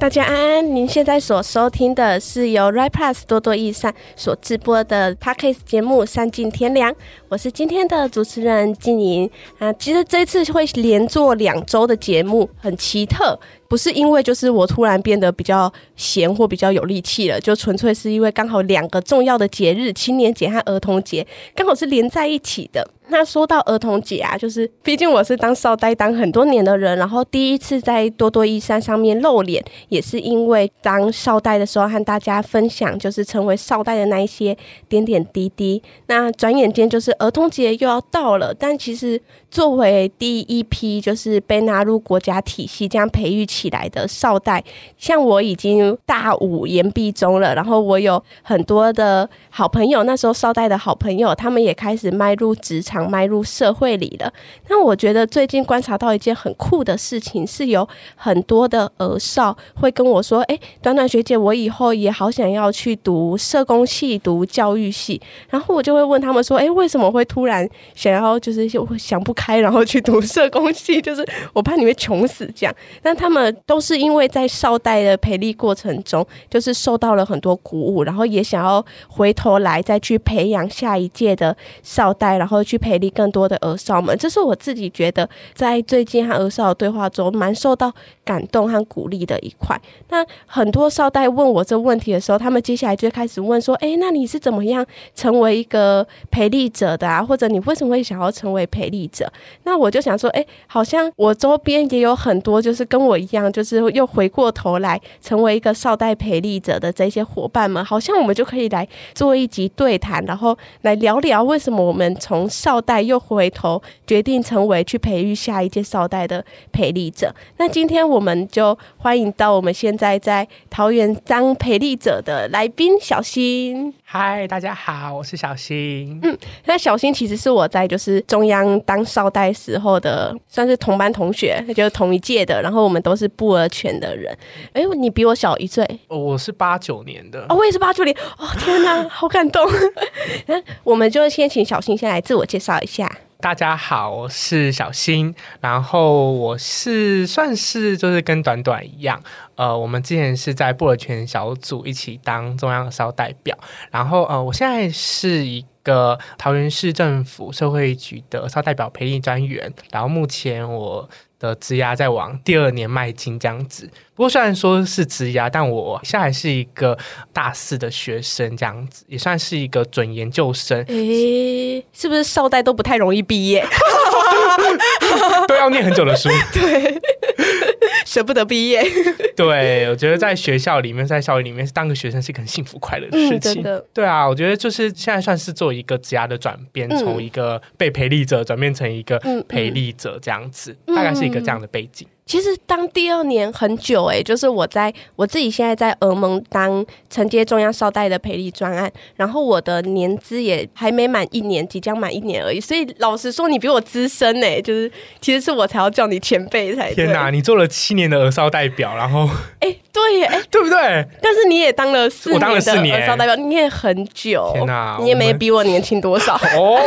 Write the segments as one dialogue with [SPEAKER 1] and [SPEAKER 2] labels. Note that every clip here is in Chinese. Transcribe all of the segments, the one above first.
[SPEAKER 1] 大家安安，您现在所收听的是由 Right Plus 多多益善所直播的 Podcast 节目《善尽天良》，我是今天的主持人静莹啊。其实这次会连做两周的节目，很奇特。不是因为就是我突然变得比较闲或比较有力气了，就纯粹是因为刚好两个重要的节日——青年节和儿童节，刚好是连在一起的。那说到儿童节啊，就是毕竟我是当少代当很多年的人，然后第一次在多多益善上面露脸，也是因为当少代的时候和大家分享，就是成为少代的那一些点点滴滴。那转眼间就是儿童节又要到了，但其实作为第一批就是被纳入国家体系这样培育起起来的少代，像我已经大五延毕中了，然后我有很多的好朋友，那时候少代的好朋友，他们也开始迈入职场。迈入社会里了。那我觉得最近观察到一件很酷的事情，是有很多的儿少会跟我说：“哎，短短学姐，我以后也好想要去读社工系、读教育系。”然后我就会问他们说：“哎，为什么会突然想要就是想不开，然后去读社工系？就是我怕你会穷死这样。”但他们都是因为在少代的培力过程中，就是受到了很多鼓舞，然后也想要回头来再去培养下一届的少代，然后去培。力更多的儿少们，这是我自己觉得在最近和儿少的对话中蛮受到感动和鼓励的一块。那很多少代问我这问题的时候，他们接下来就开始问说：“诶，那你是怎么样成为一个培力者的啊？或者你为什么会想要成为培力者？”那我就想说：“诶，好像我周边也有很多就是跟我一样，就是又回过头来成为一个少代培力者的这些伙伴们，好像我们就可以来做一集对谈，然后来聊聊为什么我们从少代又回头决定成为去培育下一届少代的培力者。那今天我们就欢迎到我们现在在桃园当培力者的来宾小新。
[SPEAKER 2] 嗨，大家好，我是小新。
[SPEAKER 1] 嗯，那小新其实是我在就是中央当少代时候的，算是同班同学，就是同一届的。然后我们都是布儿犬的人。哎，你比我小一岁。
[SPEAKER 2] 我是八九年的。
[SPEAKER 1] 哦，我也是八九年。哦，天哪，好感动。那 我们就先请小新先来自我介绍。一下，
[SPEAKER 2] 大家好，我是小新，然后我是算是就是跟短短一样，呃，我们之前是在布尔泉小组一起当中央的少代表，然后呃，我现在是一个桃园市政府社会局的少代表培训专员，然后目前我的质押在往第二年卖金这样子。不过虽然说是职涯，但我现在还是一个大四的学生这样子，也算是一个准研究生。
[SPEAKER 1] 诶，是不是少代都不太容易毕业？
[SPEAKER 2] 都要念很久的书，
[SPEAKER 1] 对，舍不得毕业。
[SPEAKER 2] 对，我觉得在学校里面，在校园里面当个学生是一个很幸福快乐的事情。嗯、对啊，我觉得就是现在算是做一个职涯的转变，从、嗯、一个被培力者转变成一个培力者这样子，大概是一个这样的背景。
[SPEAKER 1] 其实当第二年很久诶、欸，就是我在我自己现在在俄盟当承接中央少代的培力专案，然后我的年资也还没满一年，即将满一年而已。所以老实说，你比我资深诶、欸，就是其实是我才要叫你前辈才。
[SPEAKER 2] 天哪，你做了七年的俄少代表，然后
[SPEAKER 1] 哎，对耶，哎，
[SPEAKER 2] 对不对？
[SPEAKER 1] 但是你也当了四年的儿少代表，
[SPEAKER 2] 你
[SPEAKER 1] 也很久。
[SPEAKER 2] 天哪，
[SPEAKER 1] 你也没比我年轻多少。
[SPEAKER 2] 哦，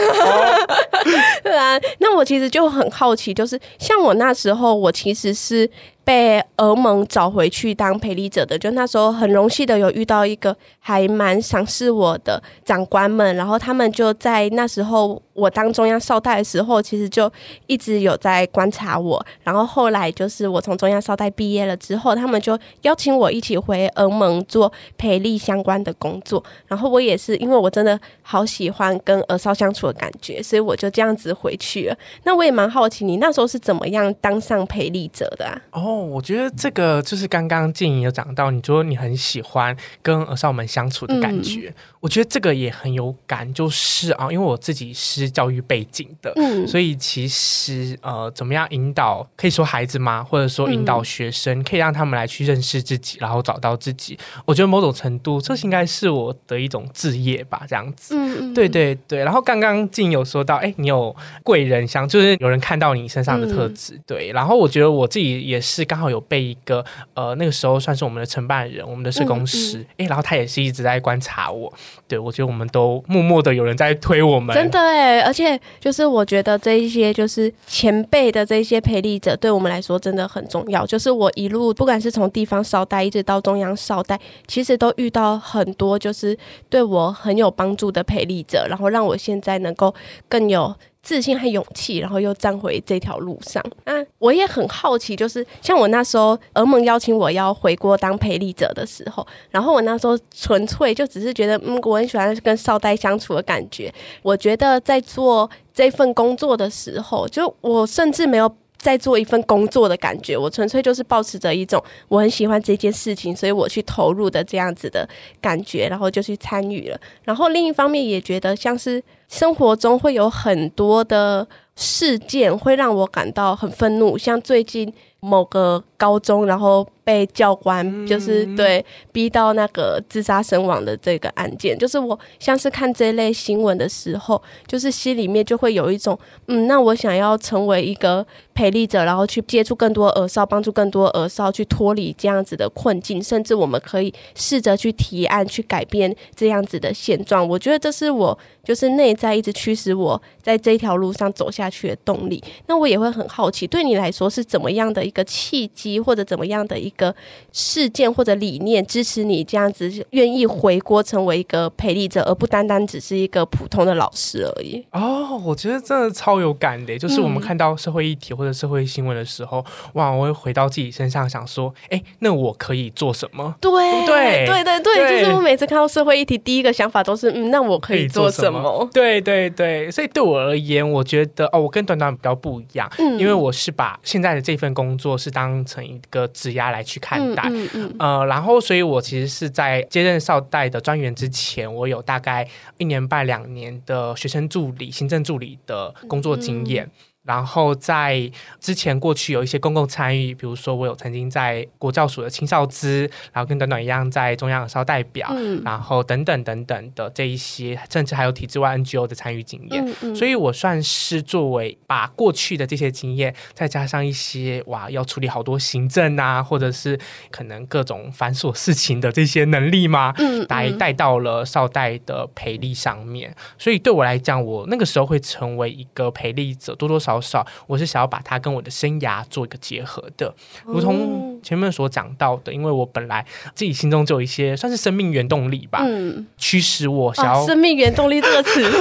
[SPEAKER 1] 对啊，那我其实就很好奇，就是像我那时候，我其实是。被俄盟找回去当陪礼者的，就那时候很荣幸的有遇到一个还蛮赏识我的长官们，然后他们就在那时候我当中央少代的时候，其实就一直有在观察我，然后后来就是我从中央少代毕业了之后，他们就邀请我一起回俄盟做培力相关的工作，然后我也是因为我真的好喜欢跟俄少相处的感觉，所以我就这样子回去了。那我也蛮好奇，你那时候是怎么样当上培力者的啊？
[SPEAKER 2] 哦。哦，我觉得这个就是刚刚静怡有讲到，你说你很喜欢跟俄少们相处的感觉，嗯、我觉得这个也很有感，就是啊，因为我自己是教育背景的，嗯、所以其实呃，怎么样引导，可以说孩子吗？或者说引导学生，嗯、可以让他们来去认识自己，然后找到自己。我觉得某种程度，这应该是我的一种志业吧，这样子。嗯、对对对。然后刚刚静有说到，哎，你有贵人相，就是有人看到你身上的特质，嗯、对。然后我觉得我自己也是。是刚好有被一个呃那个时候算是我们的承办人，我们的社工师，哎、嗯嗯，然后他也是一直在观察我，对，我觉得我们都默默的有人在推我们，
[SPEAKER 1] 真的哎，而且就是我觉得这一些就是前辈的这些陪力者，对我们来说真的很重要。就是我一路不管是从地方少带一直到中央少带，其实都遇到很多就是对我很有帮助的陪力者，然后让我现在能够更有。自信和勇气，然后又站回这条路上。那，我也很好奇，就是像我那时候，儿盟邀请我要回国当陪力者的时候，然后我那时候纯粹就只是觉得，嗯，我很喜欢跟少代相处的感觉。我觉得在做这份工作的时候，就我甚至没有。在做一份工作的感觉，我纯粹就是抱持着一种我很喜欢这件事情，所以我去投入的这样子的感觉，然后就去参与了。然后另一方面也觉得，像是生活中会有很多的事件会让我感到很愤怒，像最近某个高中，然后。被教官就是对逼到那个自杀身亡的这个案件，就是我像是看这类新闻的时候，就是心里面就会有一种，嗯，那我想要成为一个陪力者，然后去接触更多儿少，帮助更多儿少去脱离这样子的困境，甚至我们可以试着去提案去改变这样子的现状。我觉得这是我就是内在一直驱使我在这条路上走下去的动力。那我也会很好奇，对你来说是怎么样的一个契机，或者怎么样的一个。一个事件或者理念支持你这样子愿意回国成为一个培力者，而不单单只是一个普通的老师而已。
[SPEAKER 2] 哦，我觉得真的超有感的，就是我们看到社会议题或者社会新闻的时候，嗯、哇，我会回到自己身上想说，哎，那我可以做什么？
[SPEAKER 1] 对对对对对，就是我每次看到社会议题，第一个想法都是，嗯，那我可以做什么？什么
[SPEAKER 2] 对对对，所以对我而言，我觉得哦，我跟短短比较不一样，嗯，因为我是把现在的这份工作是当成一个职涯来。去看待，嗯嗯嗯、呃，然后，所以我其实是在接任少代的专员之前，我有大概一年半两年的学生助理、行政助理的工作经验。嗯然后在之前过去有一些公共参与，比如说我有曾经在国教署的青少资，然后跟短短一样在中央儿少代表，嗯、然后等等等等的这一些，甚至还有体制外 NGO 的参与经验，嗯嗯、所以我算是作为把过去的这些经验，再加上一些哇要处理好多行政啊，或者是可能各种繁琐事情的这些能力嘛，嗯嗯、带带到了少代的培力上面，所以对我来讲，我那个时候会成为一个培力者，多多少。少，我是想要把它跟我的生涯做一个结合的，如同前面所讲到的，因为我本来自己心中就有一些算是生命原动力吧，嗯，驱使我想要、
[SPEAKER 1] 啊、生命原动力这个词。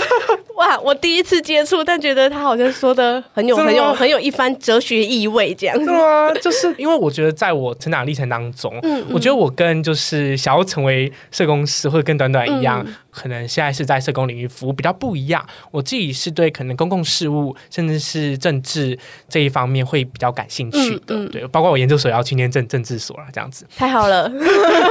[SPEAKER 1] 哇！我第一次接触，但觉得他好像说的很有、很有、很有一番哲学意味，这样子。
[SPEAKER 2] 对啊，就是因为我觉得，在我成长历程当中，嗯，嗯，我觉得我跟就是想要成为社工师，或者跟短短一样，嗯、可能现在是在社工领域服务比较不一样。我自己是对可能公共事务，甚至是政治这一方面会比较感兴趣的。嗯嗯、对，包括我研究所要去念政政治所了，这样子。
[SPEAKER 1] 太好了。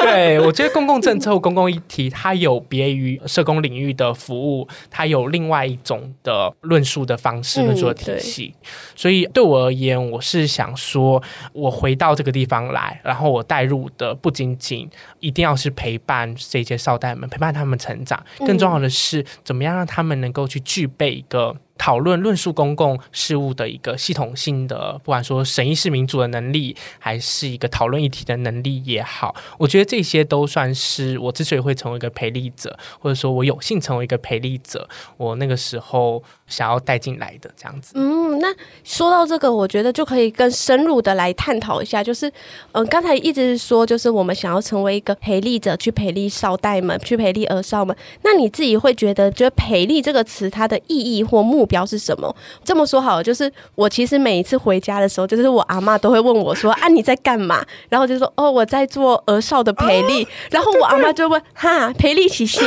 [SPEAKER 2] 对，我觉得公共政策或公共议题，它有别于社工领域的服务，它有另外。一种的论述的方式，论述的体系，嗯、所以对我而言，我是想说，我回到这个地方来，然后我带入的不仅仅一定要是陪伴这些少代们，陪伴他们成长，更重要的是，怎么样让他们能够去具备一个。讨论论述公共事务的一个系统性的，不管说审议式民主的能力，还是一个讨论议题的能力也好，我觉得这些都算是我之所以会成为一个培力者，或者说我有幸成为一个培力者，我那个时候想要带进来的这样子。
[SPEAKER 1] 嗯，那说到这个，我觉得就可以更深入的来探讨一下，就是嗯、刚才一直说，就是我们想要成为一个培力者，去培力少代们，去培力儿少们。那你自己会觉得，觉得培力这个词它的意义或目标是什么？这么说好了，就是我其实每一次回家的时候，就是我阿妈都会问我说：“啊，你在干嘛？”然后就说：“哦，我在做儿少的培力。” 然后我阿妈就问：“哈，培力起下？”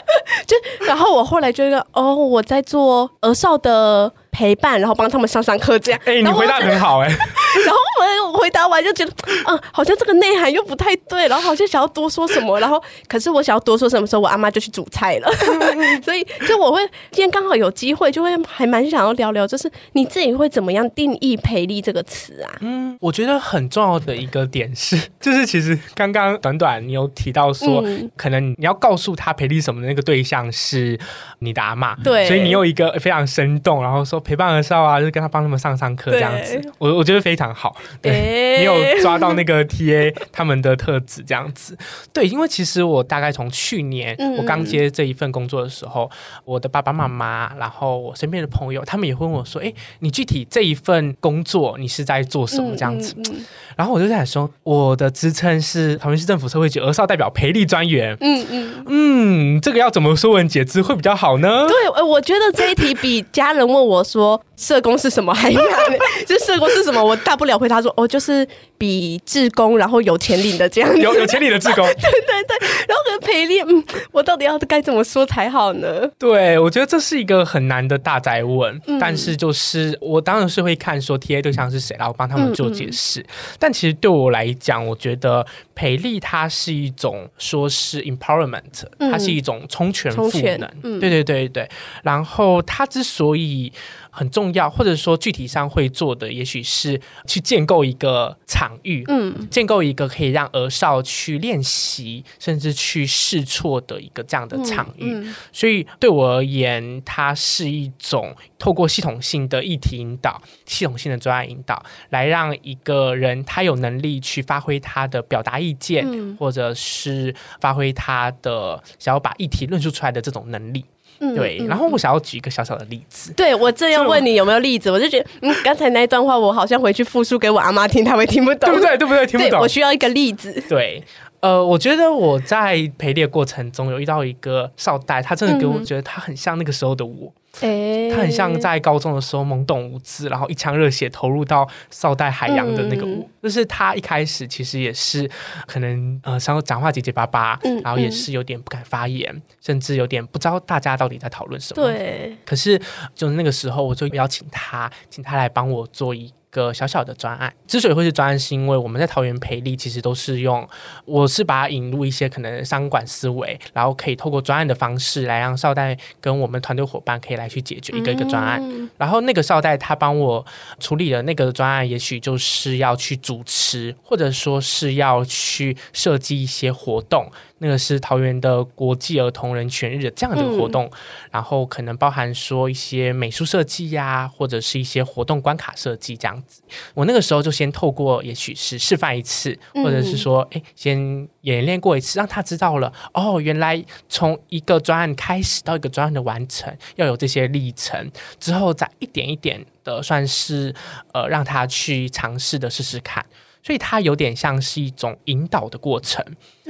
[SPEAKER 1] 就然后我后来就说：“哦，我在做儿少的。”陪伴，然后帮他们上上课，这样。
[SPEAKER 2] 哎、欸，你回答很好哎、欸。
[SPEAKER 1] 然后我回答完就觉得，嗯，好像这个内涵又不太对，然后好像想要多说什么，然后可是我想要多说什么时候，我阿妈就去煮菜了。所以就我会今天刚好有机会，就会还蛮想要聊聊，就是你自己会怎么样定义“培力”这个词啊？嗯，
[SPEAKER 2] 我觉得很重要的一个点是，就是其实刚刚短短你有提到说，嗯、可能你要告诉他培力什么的那个对象是你的阿妈，对，所以你有一个非常生动，然后说。陪伴儿少啊，就是跟他帮他们上上课这样子。我我觉得非常好，对、欸、你有抓到那个 TA 他们的特质这样子。对，因为其实我大概从去年我刚接这一份工作的时候，嗯、我的爸爸妈妈，然后我身边的朋友，他们也会问我说：“哎、欸，你具体这一份工作你是在做什么？”这样子。嗯嗯嗯、然后我就在说，我的职称是桃园市政府社会局儿少代表培力专员。嗯嗯嗯，这个要怎么说文解字会比较好呢？
[SPEAKER 1] 对，我觉得这一题比家人问我说社工是什么还难。就社工是什么？我大不了回答说：“哦，就是比志工，然后有钱领的这样子。”
[SPEAKER 2] 有有钱领的志工。
[SPEAKER 1] 对对对。然后跟培力，嗯，我到底要该怎么说才好呢？
[SPEAKER 2] 对，我觉得这是一个很难的大宅问。嗯、但是就是我当然是会看说 TA 对象是谁，然后帮他们做解释。嗯嗯、但其实对我来讲，我觉得培力它是一种说是 empowerment，它是一种充权赋能。嗯、对对对对。然后它之所以很重要，或者说具体上会做的，也许是去建构一个场域，嗯，建构一个可以让儿少去练习，甚至去试错的一个这样的场域。嗯嗯、所以对我而言，它是一种透过系统性的议题引导、系统性的专案引导，来让一个人他有能力去发挥他的表达意见，嗯、或者是发挥他的想要把议题论述出来的这种能力。嗯，对，然后我想要举一个小小的例子。
[SPEAKER 1] 对，我正要问你有没有例子，我就觉得，嗯，刚才那一段话，我好像回去复述给我阿妈听，她会听不懂，
[SPEAKER 2] 对不对？对不对？听不懂。
[SPEAKER 1] 我需要一个例子。
[SPEAKER 2] 对，呃，我觉得我在陪练过程中有遇到一个少代，他真的给我觉得他很像那个时候的我。他很像在高中的时候懵懂无知，然后一腔热血投入到少代海洋的那个舞。嗯、就是他一开始其实也是可能呃，然后讲话结结巴巴，嗯、然后也是有点不敢发言，嗯、甚至有点不知道大家到底在讨论什么。对。可是就是那个时候，我就邀请他，请他来帮我做一个小小的专案，之所以会是专案，是因为我们在桃园培力其实都是用，我是把它引入一些可能商管思维，然后可以透过专案的方式来让少代跟我们团队伙伴可以来去解决一个一个专案。嗯、然后那个少代他帮我处理的那个专案，也许就是要去主持，或者说是要去设计一些活动。那个是桃园的国际儿童人权日这样的活动，嗯、然后可能包含说一些美术设计呀，或者是一些活动关卡设计这样子。我那个时候就先透过，也许是示范一次，或者是说，哎，先演练过一次，让他知道了哦，原来从一个专案开始到一个专案的完成，要有这些历程，之后再一点一点的算是呃，让他去尝试的试试看。所以它有点像是一种引导的过程，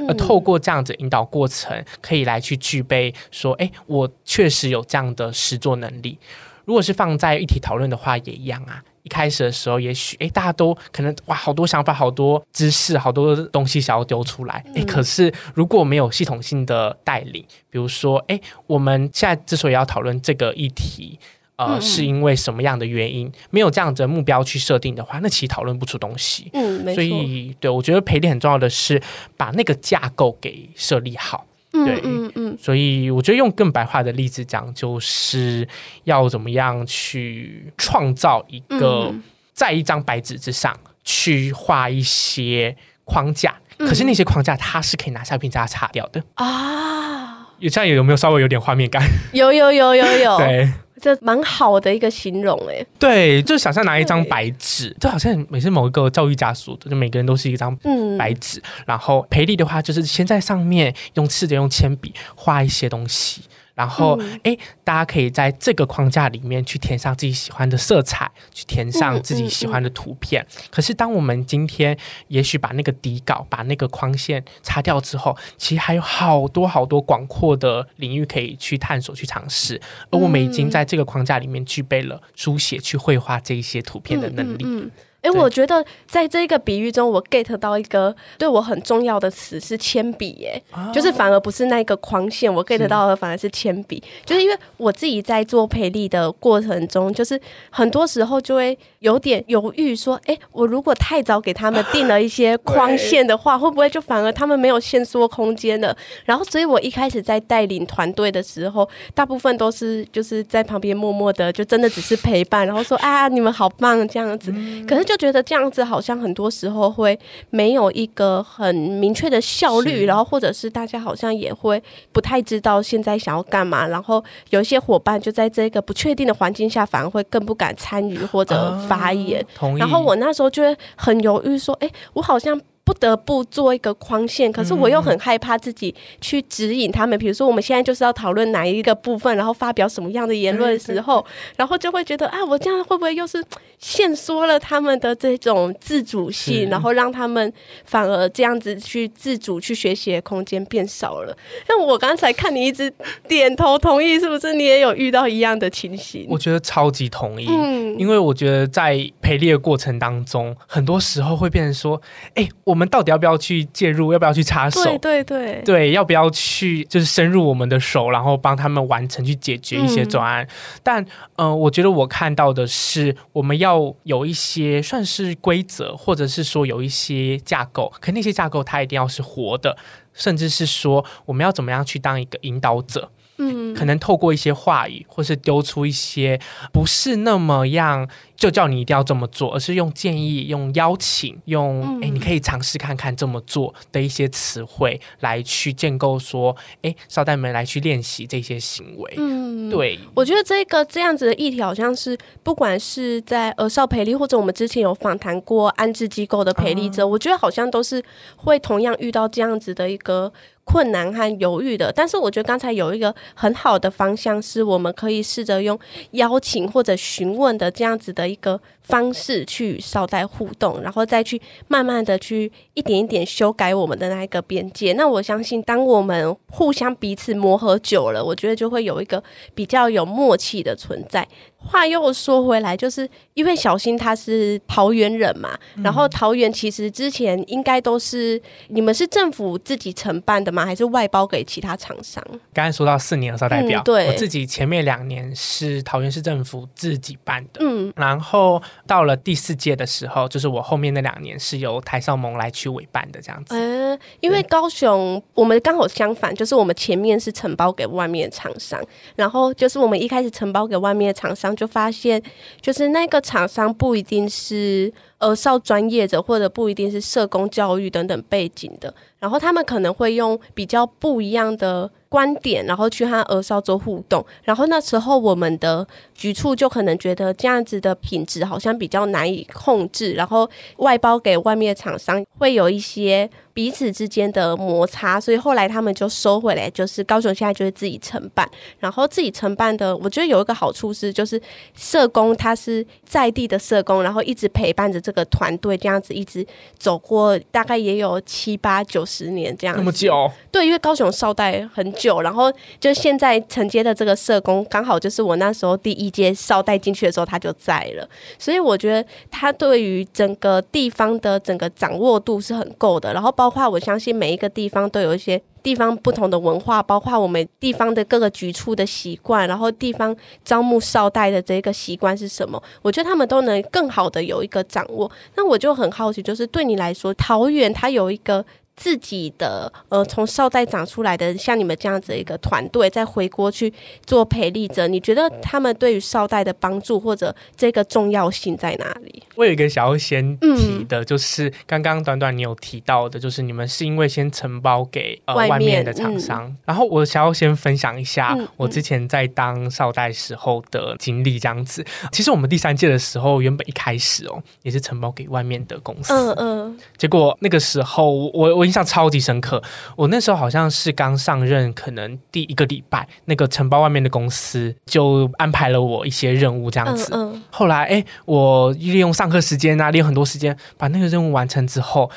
[SPEAKER 2] 而透过这样子引导过程，可以来去具备说，哎，我确实有这样的实作能力。如果是放在一体讨论的话，也一样啊。一开始的时候，也许哎，大家都可能哇，好多想法，好多知识，好多东西想要丢出来，哎，可是如果没有系统性的带领，比如说，哎，我们现在之所以要讨论这个议题。呃，是因为什么样的原因？没有这样子的目标去设定的话，那其实讨论不出东西。嗯，没错。所以，对，我觉得陪练很重要的是把那个架构给设立好。对，嗯嗯。嗯，所以，我觉得用更白话的例子讲，就是要怎么样去创造一个在一张白纸之上去画一些框架，嗯、可是那些框架它是可以拿橡皮擦擦掉的啊。有这样有没有稍微有点画面感？有有有有有。对。这蛮好的一个形容哎，对，就是想象拿一张白纸，就好像每次某一个教育家说的，就每个人都是一张白纸，嗯、然后培力的话，就是先在上面用试着用铅笔画一些东西。然后，哎、嗯，大家可以在这个框架里面去填上自己喜欢的色彩，去填上自己喜欢的图片。嗯嗯嗯、可是，当我们今天也许把那个底稿、把那个框线擦掉之后，其实还有好多好多广阔的领域可以去探索、去尝试。而我们已经在这个框架里面具备了书写、去绘画这一些图片的能力。哎，我觉得在这个比喻中，我 get 到一个对我很重要的词是铅笔，耶，就是反而不是那个框线，我 get 到的反而是铅笔，就是因为我自己在做培力的过程中，就是很多时候就会有点犹豫，说，哎，我如果太早给他们定了一些框线的话，会不会就反而他们没有限缩空间了？然后，所以我一开始在带领团队的时候，大部分都是就是在旁边默默的，就真的只是陪伴，然后说啊，你们好棒这样子，可是。
[SPEAKER 1] 就觉得这样子好像很多时候会没有一个很明确的效率，然后或者是大家好像也会不太知道现在想要干嘛，然后有一些伙伴就在这个不确定的环境下，反而会更不敢参与或者发言。然后我那时候就会很犹豫，说：“哎，我好像。”不得不做一个框线，可是我又很害怕自己去指引他们。比如说，我们现在就是要讨论哪一个部分，然后发表什么样的言论的时候，然后就会觉得啊，我这样会不会又是限缩了他们的这种自主性，然后让他们反而这样子去自主去学习的空间变少了？那我刚才看你一直点头同意，是不是你也有遇到一样的情形？
[SPEAKER 2] 我觉得超级同意，嗯，因为我觉得在陪练的过程当中，很多时候会变成说，哎。我们到底要不要去介入？要不要去插手？
[SPEAKER 1] 对对对，
[SPEAKER 2] 对，要不要去就是深入我们的手，然后帮他们完成去解决一些专案？嗯、但嗯、呃，我觉得我看到的是，我们要有一些算是规则，或者是说有一些架构，可那些架构它一定要是活的，甚至是说我们要怎么样去当一个引导者。嗯，可能透过一些话语，或是丢出一些不是那么样，就叫你一定要这么做，而是用建议、用邀请、用哎、嗯，你可以尝试看看这么做的一些词汇来去建构说，哎，少代们来去练习这些行为。嗯，对，
[SPEAKER 1] 我觉得这个这样子的议题，好像是不管是在儿少培力，或者我们之前有访谈过安置机构的培力者，嗯、我觉得好像都是会同样遇到这样子的一个。困难和犹豫的，但是我觉得刚才有一个很好的方向，是我们可以试着用邀请或者询问的这样子的一个方式去稍带互动，然后再去慢慢的去一点一点修改我们的那一个边界。那我相信，当我们互相彼此磨合久了，我觉得就会有一个比较有默契的存在。话又说回来，就是因为小新他是桃园人嘛，嗯、然后桃园其实之前应该都是你们是政府自己承办的吗？还是外包给其他厂商？
[SPEAKER 2] 刚才说到四年的时候代表，
[SPEAKER 1] 嗯，对，
[SPEAKER 2] 我自己前面两年是桃园市政府自己办的，嗯，然后到了第四届的时候，就是我后面那两年是由台少盟来去委办的这样子。
[SPEAKER 1] 嗯，因为高雄我们刚好相反，就是我们前面是承包给外面的厂商，然后就是我们一开始承包给外面的厂商。就发现，就是那个厂商不一定是呃少专业的，或者不一定是社工教育等等背景的，然后他们可能会用比较不一样的观点，然后去和儿少做互动。然后那时候我们的局处就可能觉得这样子的品质好像比较难以控制，然后外包给外面的厂商会有一些。彼此之间的摩擦，所以后来他们就收回来，就是高雄现在就是自己承办，然后自己承办的，我觉得有一个好处是，就是社工他是在地的社工，然后一直陪伴着这个团队，这样子一直走过，大概也有七八九十年这样。
[SPEAKER 2] 那么久？
[SPEAKER 1] 对，因为高雄少代很，久然后就现在承接的这个社工，刚好就是我那时候第一届少代进去的时候他就在了，所以我觉得他对于整个地方的整个掌握度是很够的，然后。包括我相信每一个地方都有一些地方不同的文化，包括我们地方的各个局处的习惯，然后地方招募少代的这个习惯是什么？我觉得他们都能更好的有一个掌握。那我就很好奇，就是对你来说，桃园它有一个。自己的呃，从少代长出来的像你们这样子的一个团队，再回国去做培力者，你觉得他们对于少代的帮助或者这个重要性在哪里？
[SPEAKER 2] 我有一个想要先提的，就是刚刚短短你有提到的，就是你们是因为先承包给呃外面，的厂商，嗯，然后我想要先分享一下我之前在当少代时候的经历，这样子。其实我们第三届的时候，原本一开始哦也是承包给外面的公司，嗯嗯，结果那个时候我我。印象超级深刻，我那时候好像是刚上任，可能第一个礼拜，那个承包外面的公司就安排了我一些任务，这样子。嗯嗯、后来，哎，我利用上课时间啊，利用很多时间把那个任务完成之后，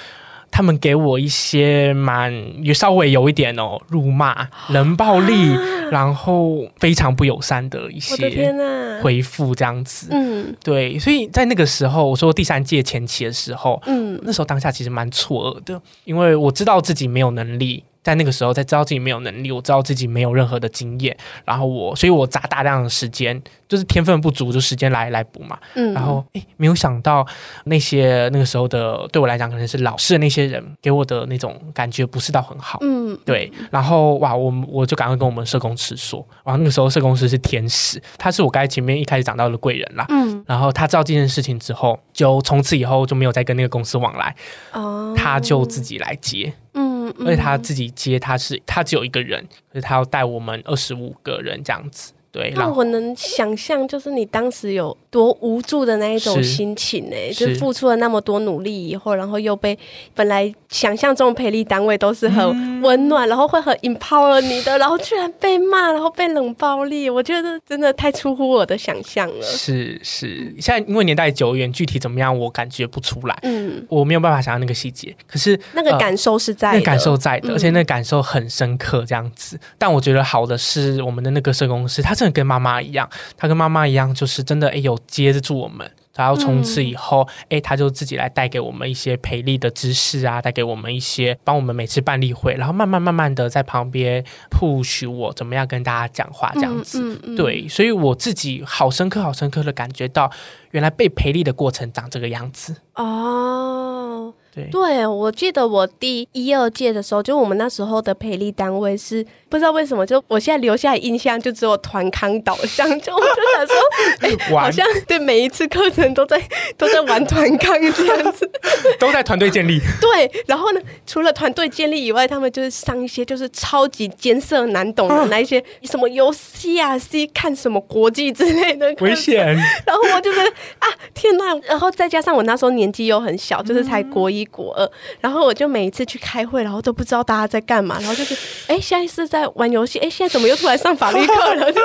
[SPEAKER 2] 他们给我一些蛮也稍微有一点哦，辱骂、冷暴力，然后非常不友善的一些回复，这样子。嗯，对，所以在那个时候，我说第三届前期的时候，嗯，那时候当下其实蛮错愕的，因为我知道自己没有能力在那个时候，在知道自己没有能力，我知道自己没有任何的经验，然后我，所以我砸大量的时间，就是天分不足，就时间来来补嘛。嗯，然后诶，没有想到那些那个时候的对我来讲，可能是老师的那些人给我的那种感觉不是到很好。嗯，对。然后哇，我我就赶快跟我们社工师说，然后那个时候社工师是天使，他是我刚才前面一开始讲到的贵人啦。嗯，然后他知道这件事情之后，就从此以后就没有再跟那个公司往来。哦，他就自己来接。嗯，而且他自己接，他是他只有一个人，可是他要带我们二十五个人这样子。对，那
[SPEAKER 1] 我能想象，就是你当时有多无助的那一种心情呢？就付出了那么多努力以后，然后又被本来想象中的培力单位都是很温暖，嗯、然后会很 empower 你的，然后居然被骂，然后被冷暴力，我觉得真的太出乎我的想象了。
[SPEAKER 2] 是是，现在因为年代久远，具体怎么样我感觉不出来，嗯，我没有办法想象那个细节。可是
[SPEAKER 1] 那个感受是在
[SPEAKER 2] 那、感受在的，而且那个感受很深刻，这样子。嗯、但我觉得好的是我们的那个社工师，他。真的跟妈妈一样，他跟妈妈一样，就是真的哎，有接得住我们。然后从此以后，哎、嗯，他就自己来带给我们一些培力的知识啊，带给我们一些，帮我们每次办例会，然后慢慢慢慢的在旁边 push 我怎么样跟大家讲话这样子。嗯嗯嗯、对，所以我自己好深刻、好深刻的感觉到，原来被培力的过程长这个样子。哦。对，对，我记得我第一二届的时候，就我们那时候的培力单位是不知道为什么，就我现在留下的印象就只有团康导向，就我就想说，哎，好像对每一次课程都在都在玩团康这样子，都在团队建立。
[SPEAKER 1] 对，然后呢，除了团队建立以外，他们就是上一些就是超级艰涩难懂的那一些、啊、什么游戏啊，C 看什么国际之类的
[SPEAKER 2] 危险。
[SPEAKER 1] 然后我就觉得啊，天呐，然后再加上我那时候年纪又很小，就是才国一。国二，然后我就每一次去开会，然后都不知道大家在干嘛，然后就是，哎，现在是在玩游戏，哎，现在怎么又出来上法律课了？就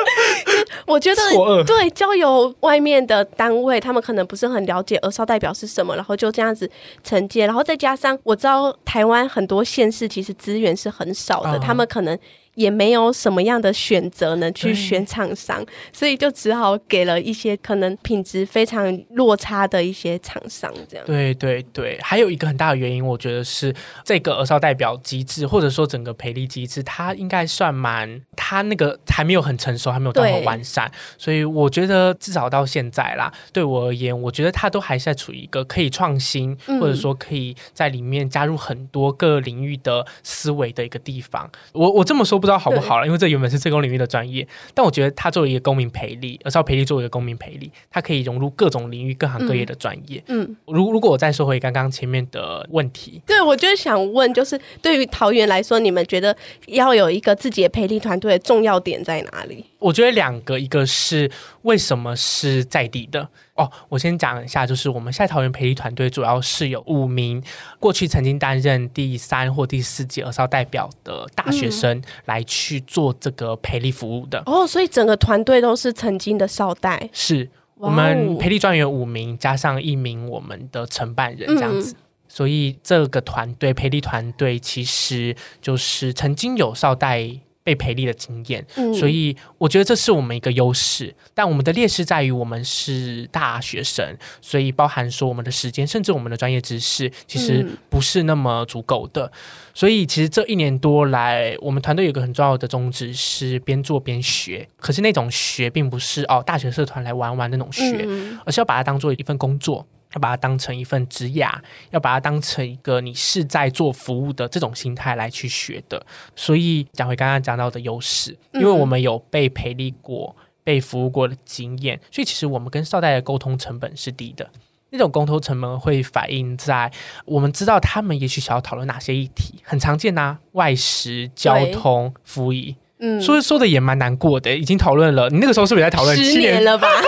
[SPEAKER 1] 我觉得，对，交由外面的单位，他们可能不是很了解儿少代表是什么，然后就这样子承接，然后再加上我知道台湾很多县市其实资源是很少的，他们可能。也没有什么样的选择能，去选厂商，所以就只好给了一些可能品质非常落差的一些厂商，这样。
[SPEAKER 2] 对对对，还有一个很大的原因，我觉得是这个儿少代表机制，或者说整个培力机制，它应该算蛮，它那个还没有很成熟，还没有到很完善，所以我觉得至少到现在啦，对我而言，我觉得它都还是在处于一个可以创新，嗯、或者说可以在里面加入很多各领域的思维的一个地方。我我这么说不。不知道好不好了，因为这原本是这个领域的专业，但我觉得他作为一个公民培力，儿少培力作为一个公民培力，他可以融入各种领域、各行各业的专业。嗯，如如果我再说回刚刚前面的问题，
[SPEAKER 1] 对，我就是想问，就是对于桃园来说，你们觉得要有一个自己的培力团队的重要点在哪里？
[SPEAKER 2] 我觉得两个，一个是为什么是在地的。哦，我先讲一下，就是我们现在桃园培力团队主要是有五名过去曾经担任第三或第四届儿少代表的大学生来去做这个培力服务的。
[SPEAKER 1] 哦，所以整个团队都是曾经的少代。
[SPEAKER 2] 是我们培力专员五名加上一名我们的承办人这样子，嗯、所以这个团队培力团队其实就是曾经有少代。被培力的经验，嗯、所以我觉得这是我们一个优势。但我们的劣势在于我们是大学生，所以包含说我们的时间，甚至我们的专业知识，其实不是那么足够的。嗯、所以其实这一年多来，我们团队有个很重要的宗旨是边做边学。可是那种学，并不是哦大学社团来玩玩那种学，嗯、而是要把它当做一份工作。要把它当成一份职业，要把它当成一个你是在做服务的这种心态来去学的。所以讲回刚刚讲到的优势，因为我们有被培力过、被服务过的经验，所以其实我们跟少代的沟通成本是低的。那种沟通成本会反映在我们知道他们也许想要讨论哪些议题，很常见呐、啊，外食、交通、服务。嗯，说说的也蛮难过的，已经讨论了。你那个时候是不是也在讨论？
[SPEAKER 1] 十年了吧？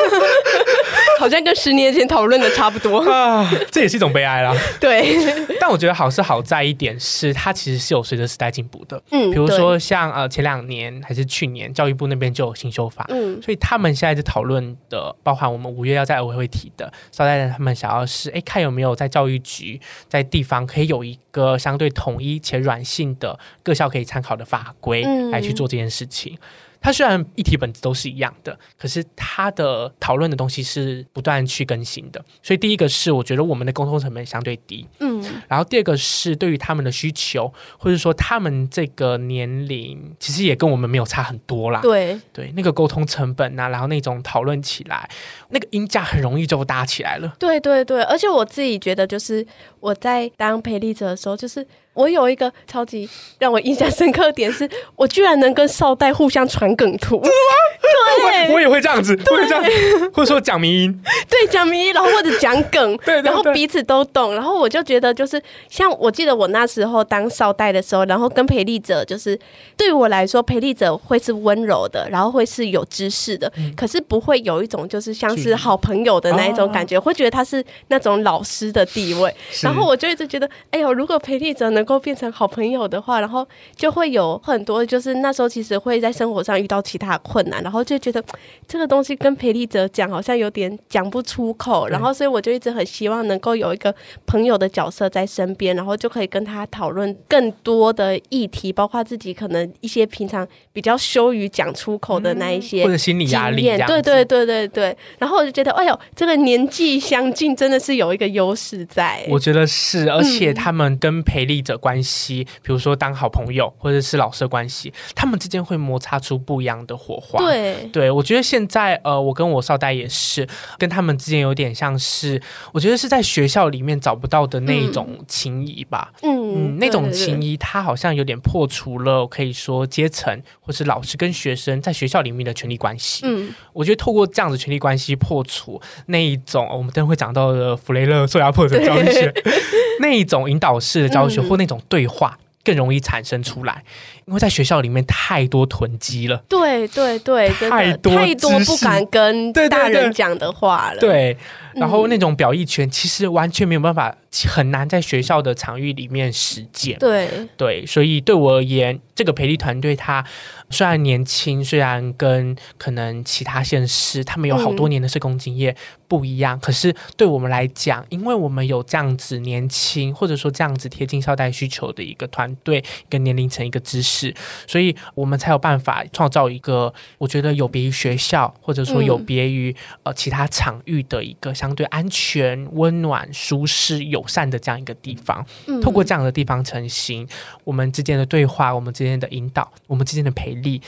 [SPEAKER 1] 好像跟十年前讨论的差不多
[SPEAKER 2] 啊，这也是一种悲哀啦。
[SPEAKER 1] 对，
[SPEAKER 2] 但我觉得好是好在一点是，它其实是有随着时代进步的。嗯，比如说像呃前两年还是去年，教育部那边就有新修法，嗯，所以他们现在在讨论的，包含我们五月要在儿委会提的，稍待他们想要是哎看有没有在教育局在地方可以有一个相对统一且软性的各校可以参考的法规来去做这件事情。嗯它虽然议题本质都是一样的，可是它的讨论的东西是不断去更新的。所以第一个是我觉得我们的沟通成本相对低，嗯，嗯，然后第二个是对于他们的需求，或者说他们这个年龄，其实也跟我们没有差很多啦。
[SPEAKER 1] 对
[SPEAKER 2] 对，那个沟通成本啊，然后那种讨论起来，那个音价很容易就搭起来了。
[SPEAKER 1] 对对对，而且我自己觉得，就是我在当陪力者的时候，就是。我有一个超级让我印象深刻的点是，我居然能跟少代互相传梗图，对，
[SPEAKER 2] 我也会这样子，会这样子，或者说讲迷音，
[SPEAKER 1] 对，讲迷音，然后或者讲梗，
[SPEAKER 2] 对，
[SPEAKER 1] 然后彼此都懂，然后我就觉得就是像我记得我那时候当少代的时候，然后跟陪力者就是对于我来说，陪力者会是温柔的，然后会是有知识的，嗯、可是不会有一种就是像是好朋友的那一种感觉，会觉得他是那种老师的地位，然后我就一直觉得，哎呦，如果陪力者能够变成好朋友的话，然后就会有很多，就是那时候其实会在生活上遇到其他困难，然后就觉得这个东西跟培力者讲好像有点讲不出口，然后所以我就一直很希望能够有一个朋友的角色在身边，然后就可以跟他讨论更多的议题，包括自己可能一些平常比较羞于讲出口的那一些、嗯、
[SPEAKER 2] 或者心理压力，
[SPEAKER 1] 对对对对对。然后我就觉得，哎呦，这个年纪相近真的是有一个优势在，
[SPEAKER 2] 我觉得是，而且他们跟培力者关系，比如说当好朋友或者是老师的关系，他们之间会摩擦出不一样的火花。
[SPEAKER 1] 对，
[SPEAKER 2] 对我觉得现在呃，我跟我少代也是跟他们之间有点像是，我觉得是在学校里面找不到的那一种情谊吧。嗯，嗯，那种情谊，它好像有点破除了可以说阶层或是老师跟学生在学校里面的权力关系。嗯，我觉得透过这样子权力关系破除那一种，我们等会讲到的弗雷勒受压迫的教育学。那一种引导式的教学或那种对话更容易产生出来，因为在学校里面太多囤积了。
[SPEAKER 1] 对对对，
[SPEAKER 2] 太多
[SPEAKER 1] 太多不敢跟大人讲的话了。
[SPEAKER 2] 对，对，对，对，然后那种表意权其实完全没有办法，很难在学校的场域里面实践。对对，所以对我而言，这个培力团队他。虽然年轻，虽然跟可能其他县市他们有好多年的社工经验不一样，嗯、可是对我们来讲，因为我们有这样子年轻，或者说这样子贴近少代需求的一个团队、一个年龄层、一个知识，所以我们才有办法创造一个我觉得有别于学校，或者说有别于呃其他场域的一个相对安全、温暖、舒适、友善的这样一个地方。嗯、透过这样的地方成型，我们之间的对话，我们之间的引导，我们之间的培。力，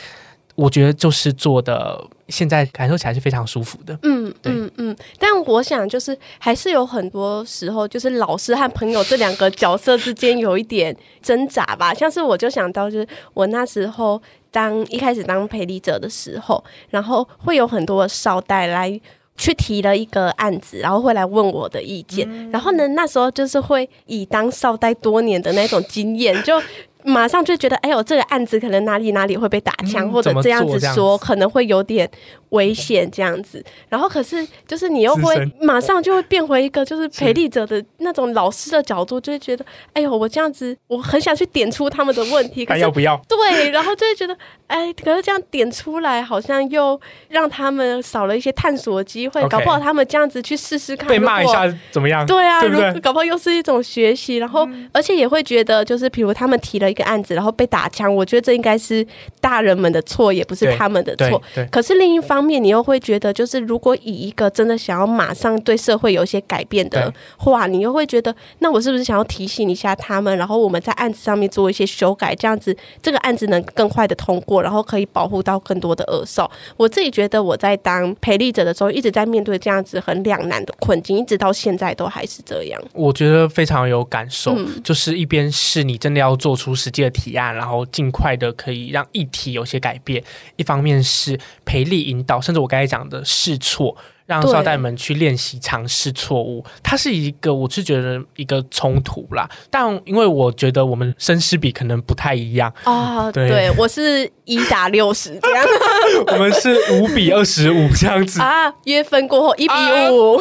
[SPEAKER 2] 我觉得就是做的，现在感受起来是非常舒服的。
[SPEAKER 1] 嗯，对嗯嗯。但我想，就是还是有很多时候，就是老师和朋友这两个角色之间有一点挣扎吧。像是我就想到，就是我那时候当一开始当陪理者的时候，然后会有很多少代来去提了一个案子，然后会来问我的意见。嗯、然后呢，那时候就是会以当少代多年的那种经验就。马上就觉得，哎呦，这个案子可能哪里哪里会被打枪，嗯、或者这样子说，可能会有点危险这样子。然后可是，就是你又会马上就会变回一个就是陪力者的那种老师的角度，就会觉得，哎呦，我这样子，我很想去点出他们的问题，可是
[SPEAKER 2] 要不要？
[SPEAKER 1] 对，然后就会觉得，哎，可是这样点出来，好像又让他们少了一些探索机会搞不好他们这样子去试试看，
[SPEAKER 2] 被骂一下怎么样？
[SPEAKER 1] 对啊，
[SPEAKER 2] 对不对？
[SPEAKER 1] 搞不好又是一种学习，然后、嗯、而且也会觉得，就是比如他们提了。一个案子，然后被打枪，我觉得这应该是大人们的错，也不是他们的错。可是另一方面，你又会觉得，就是如果以一个真的想要马上对社会有一些改变的话，你又会觉得，那我是不是想要提醒一下他们，然后我们在案子上面做一些修改，这样子这个案子能更快的通过，然后可以保护到更多的恶少。我自己觉得我在当陪力者的时候，一直在面对这样子很两难的困境，一直到现在都还是这样。
[SPEAKER 2] 我觉得非常有感受，嗯、就是一边是你真的要做出。实际的提案，然后尽快的可以让议题有些改变。一方面是培力引导，甚至我刚才讲的试错。让少代们去练习尝试错误，它是一个我是觉得一个冲突啦。但因为我觉得我们生师比可能不太一样。
[SPEAKER 1] 啊，对，对我是一打六十这样，
[SPEAKER 2] 我们是五比二十五这样子。
[SPEAKER 1] 啊，约分过后一比五，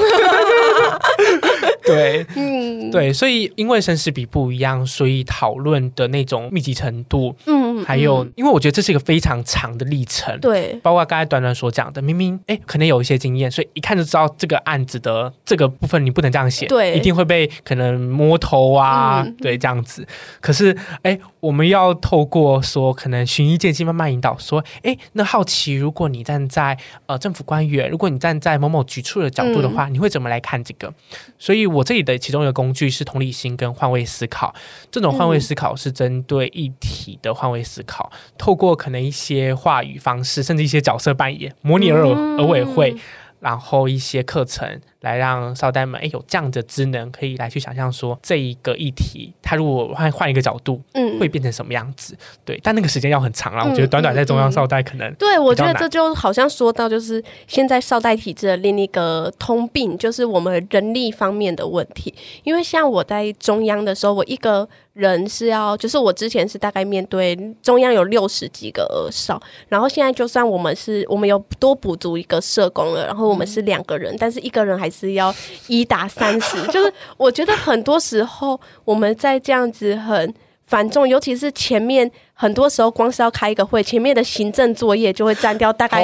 [SPEAKER 2] 对，嗯，对，所以因为生师比不一样，所以讨论的那种密集程度，嗯，
[SPEAKER 1] 嗯，
[SPEAKER 2] 还有，因为我觉得这是一个非常长的历程，
[SPEAKER 1] 对，
[SPEAKER 2] 包括刚才短短所讲的，明明哎，可能有一些经验，所以一看就知道这个案子的这个部分你不能这样写，
[SPEAKER 1] 对，
[SPEAKER 2] 一定会被可能摸头啊，嗯、对，这样子。可是哎，我们要透过说可能循序渐进，慢慢引导，说哎，那好奇，如果你站在呃政府官员，如果你站在某某局处的角度的话，嗯、你会怎么来看这个？所以我这里的其中一个工具是同理心跟换位思考，这种换位思考是针对议题的换位思考，嗯、透过可能一些话语方式，甚至一些角色扮演，模拟儿儿委会。然后一些课程来让少代们哎有这样的职能，可以来去想象说这一个议题，它如果换换一个角度，嗯，会变成什么样子？对，但那个时间要很长了。嗯、我觉得短短在中央少代可能、嗯嗯、
[SPEAKER 1] 对，我觉得这就好像说到就是现在少代体制的另一个通病，就是我们人力方面的问题。因为像我在中央的时候，我一个。人是要，就是我之前是大概面对中央有六十几个少，然后现在就算我们是，我们有多补足一个社工了，然后我们是两个人，但是一个人还是要一打三十，就是我觉得很多时候我们在这样子很繁重，尤其是前面很多时候光是要开一个会，前面的行政作业就会占掉大概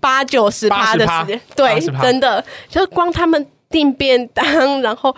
[SPEAKER 1] 八九十趴的时间，对，真的。就是光他们订便当，然后。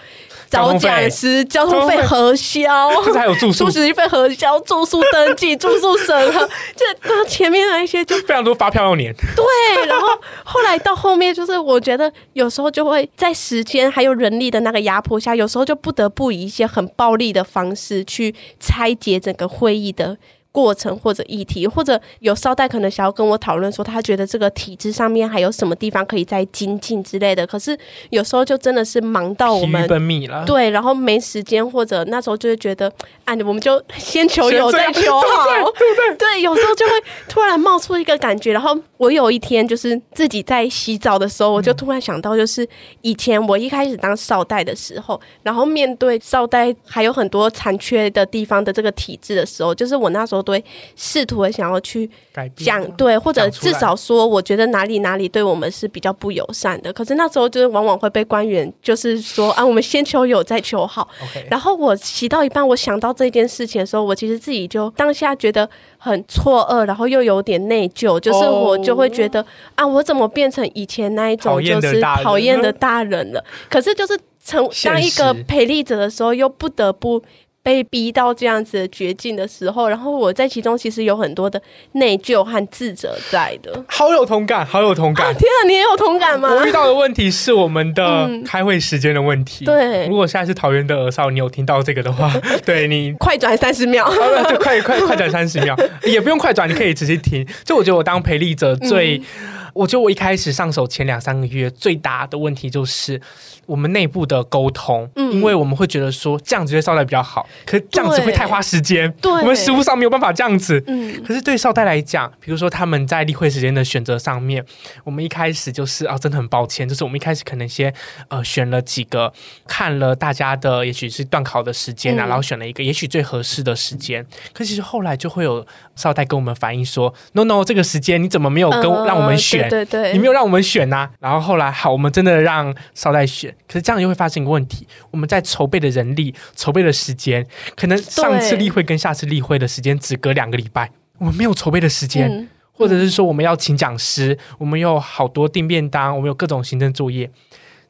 [SPEAKER 1] 找讲师，交通费核销，
[SPEAKER 2] 还有住宿，
[SPEAKER 1] 住宿费核销，住宿登记，住宿审核，就前面那一些就
[SPEAKER 2] 非常多发票要年。
[SPEAKER 1] 对，然后后来到后面，就是我觉得有时候就会在时间还有人力的那个压迫下，有时候就不得不以一些很暴力的方式去拆解整个会议的。过程或者议题，或者有少代可能想要跟我讨论说，他觉得这个体制上面还有什么地方可以再精进之类的。可是有时候就真的是忙到我们
[SPEAKER 2] 奔命了，
[SPEAKER 1] 对，然后没时间，或者那时候就会觉得，啊，我们就先求有再求好，对对对，对，有时候就会突然冒出一个感觉。然后我有一天就是自己在洗澡的时候，我就突然想到，就是以前我一开始当少代的时候，然后面对少代还有很多残缺的地方的这个体制的时候，就是我那时候。对，试图的想要去讲对，或者至少说，我觉得哪里哪里对我们是比较不友善的。可是那时候就是往往会被官员就是说啊，我们先求有再求好。然后我骑到一半，我想到这件事情的时候，我其实自己就当下觉得很错愕，然后又有点内疚，就是我就会觉得、oh. 啊，我怎么变成以前那一种就是讨厌的大人了？可是就是成当一个陪力者的时候，又不得不。被逼到这样子的绝境的时候，然后我在其中其实有很多的内疚和自责在的，
[SPEAKER 2] 好有同感，好有同感。啊、
[SPEAKER 1] 天啊，你也有同感吗？
[SPEAKER 2] 我遇到的问题是我们的开会时间的问题。嗯、对，如果现在是桃园的儿少，你有听到这个的话，对你
[SPEAKER 1] 快转三十秒，
[SPEAKER 2] 快快快转三十秒，也不用快转，你可以直接听。就我觉得我当陪力者最。嗯我觉得我一开始上手前两三个月最大的问题就是我们内部的沟通，嗯，因为我们会觉得说这样子对少代比较好，可是这样子会太花时间，对，我们实务上没有办法这样子，嗯，可是对少代来讲，比如说他们在例会时间的选择上面，我们一开始就是啊，真的很抱歉，就是我们一开始可能先呃选了几个，看了大家的也许是断考的时间啊，嗯，然后选了一个也许最合适的时间，可是其实后来就会有少代跟我们反映说，no no，这个时间你怎么没有跟让我们选？呃对对，你没有让我们选呐、啊，然后后来好，我们真的让少代选，可是这样又会发生一个问题，我们在筹备的人力、筹备的时间，可能上次例会跟下次例会的时间只隔两个礼拜，我们没有筹备的时间，嗯、或者是说我们要请讲师，我们有好多订便当，我们有各种行政作业，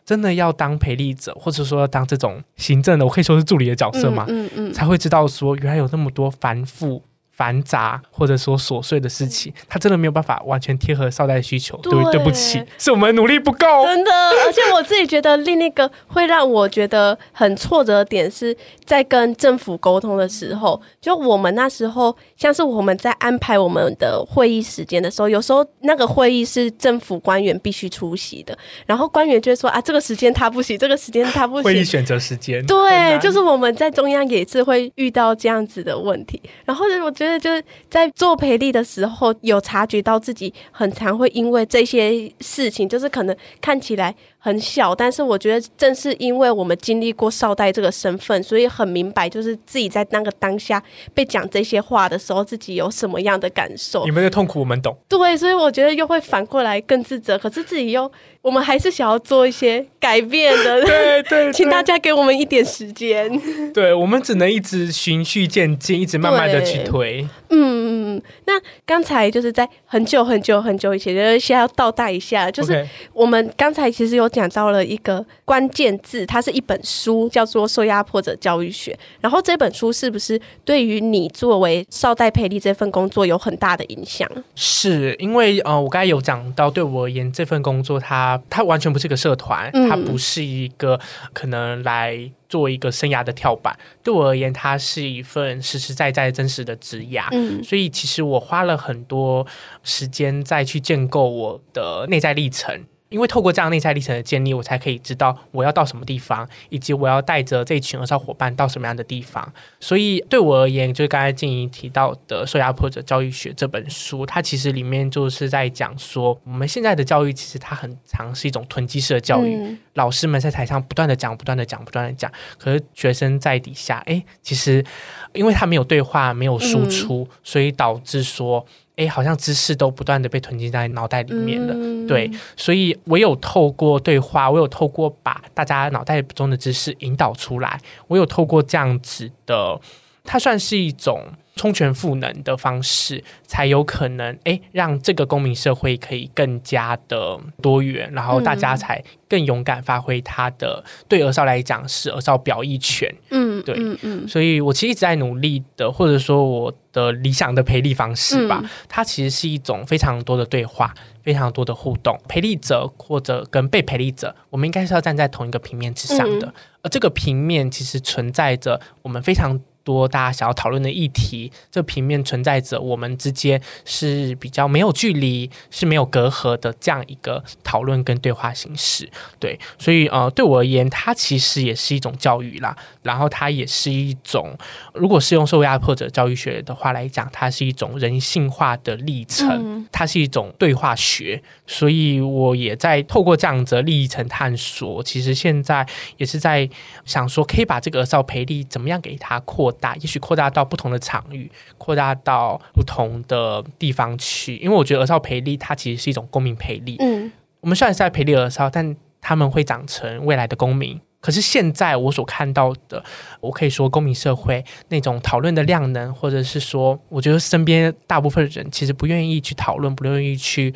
[SPEAKER 2] 真的要当陪力者，或者说要当这种行政的，我可以说是助理的角色嘛，嗯嗯，嗯，才会知道说原来有那么多繁复。繁杂或者说琐碎的事情，他真的没有办法完全贴合少代的需求。对，对不起，是我们努力不够。
[SPEAKER 1] 真的，而且我自己觉得另一个会让我觉得很挫折的点是在跟政府沟通的时候，就我们那时候像是我们在安排我们的会议时间的时候，有时候那个会议是政府官员必须出席的，然后官员就会说啊，这个时间他不行，这个时间他不行。
[SPEAKER 2] 会议选择时间，
[SPEAKER 1] 对，就是我们在中央也是会遇到这样子的问题，然后我觉得。就是在做培力的时候，有察觉到自己很常会因为这些事情，就是可能看起来很小，但是我觉得正是因为我们经历过少代这个身份，所以很明白，就是自己在那个当下被讲这些话的时候，自己有什么样的感受。
[SPEAKER 2] 你们的痛苦我们懂。
[SPEAKER 1] 对，所以我觉得又会反过来更自责，可是自己又，我们还是想要做一些改变的。
[SPEAKER 2] 对，对对，
[SPEAKER 1] 请大家给我们一点时间。
[SPEAKER 2] 对，我们只能一直循序渐进，一直慢慢的去推。
[SPEAKER 1] 嗯。嗯，那刚才就是在很久很久很久以前，就是先要倒带一下，就是我们刚才其实有讲到了一个关键字，它是一本书，叫做《受压迫者教育学》。然后这本书是不是对于你作为少代培力这份工作有很大的影响？
[SPEAKER 2] 是因为呃，我刚才有讲到，对我而言，这份工作它它完全不是个社团，它不是一个可能来。做一个生涯的跳板，对我而言，它是一份实实在在真实的职涯。嗯，所以其实我花了很多时间再去建构我的内在历程。因为透过这样内在历程的建立，我才可以知道我要到什么地方，以及我要带着这一群儿少伙伴到什么样的地方。所以对我而言，就是刚才静怡提到的《受压迫者教育学》这本书，它其实里面就是在讲说，我们现在的教育其实它很常是一种囤积式的教育。嗯、老师们在台上不断的讲，不断的讲，不断的讲，可是学生在底下，哎，其实因为他没有对话，没有输出，嗯、所以导致说。哎，好像知识都不断的被囤积在脑袋里面了，嗯、对，所以我有透过对话，我有透过把大家脑袋中的知识引导出来，我有透过这样子的，它算是一种。充权赋能的方式，才有可能诶，让这个公民社会可以更加的多元，然后大家才更勇敢发挥他的、嗯、对儿少来讲是儿少表意权。嗯，对，嗯嗯，所以我其实一直在努力的，或者说我的理想的培力方式吧，嗯、它其实是一种非常多的对话，非常多的互动。陪力者或者跟被陪力者，我们应该是要站在同一个平面之上的，嗯、而这个平面其实存在着我们非常。多大家想要讨论的议题，这平面存在着我们之间是比较没有距离、是没有隔阂的这样一个讨论跟对话形式。对，所以呃，对我而言，它其实也是一种教育啦。然后它也是一种，如果是用社会压迫者教育学的话来讲，它是一种人性化的历程，它是一种对话学。所以我也在透过这样子的历程探索，其实现在也是在想说，可以把这个儿少培力怎么样给它扩大，也许扩大到不同的场域，扩大到不同的地方去。因为我觉得儿少培力它其实是一种公民培力。嗯，我们虽然是在培力儿少，但他们会长成未来的公民。可是现在我所看到的，我可以说公民社会那种讨论的量能，或者是说，我觉得身边大部分人其实不愿意去讨论，不愿意去。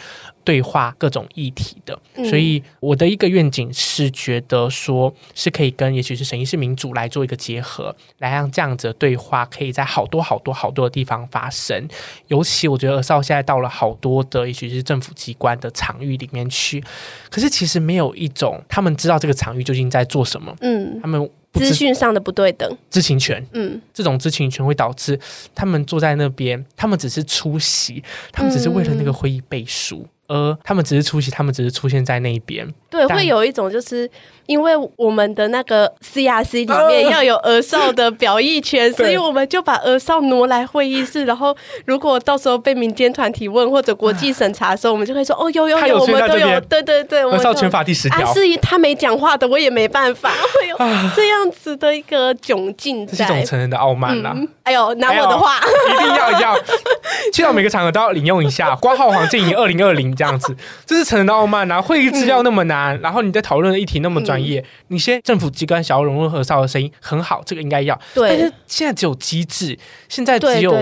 [SPEAKER 2] 对话各种议题的，所以我的一个愿景是觉得说是可以跟也许是审议式民主来做一个结合，来让这样子的对话可以在好多好多好多的地方发生。尤其我觉得儿少现在到了好多的也许是政府机关的场域里面去，可是其实没有一种他们知道这个场域究竟在做什么。嗯，他们
[SPEAKER 1] 资讯上的不对等，
[SPEAKER 2] 知情权。嗯，这种知情权会导致他们坐在那边，他们只是出席，他们只是为了那个会议背书。呃，他们只是出席，他们只是出现在那一
[SPEAKER 1] 边。对，会有一种就是。因为我们的那个 CRC 里面要有儿少的表意权，所以我们就把儿少挪来会议室。然后，如果到时候被民间团体问或者国际审查的时候，我们就会说：“ 哦，有有有，我们都有。”对对对，
[SPEAKER 2] 儿少权法第十条。啊，是
[SPEAKER 1] 他没讲话的，我也没办法。会有这样子的一个窘境，
[SPEAKER 2] 这是一种成人的傲慢啦。
[SPEAKER 1] 哎呦，拿我的话，
[SPEAKER 2] 一定要要，去到每个场合都要领用一下。光浩黄静怡二零二零这样子，这是成人的傲慢啊！会议资料那么难，然后你在讨论的议题那么专业。你先政府机关想要融入和少的声音很好，这个应该要。对，但是现在只有机制，现在只有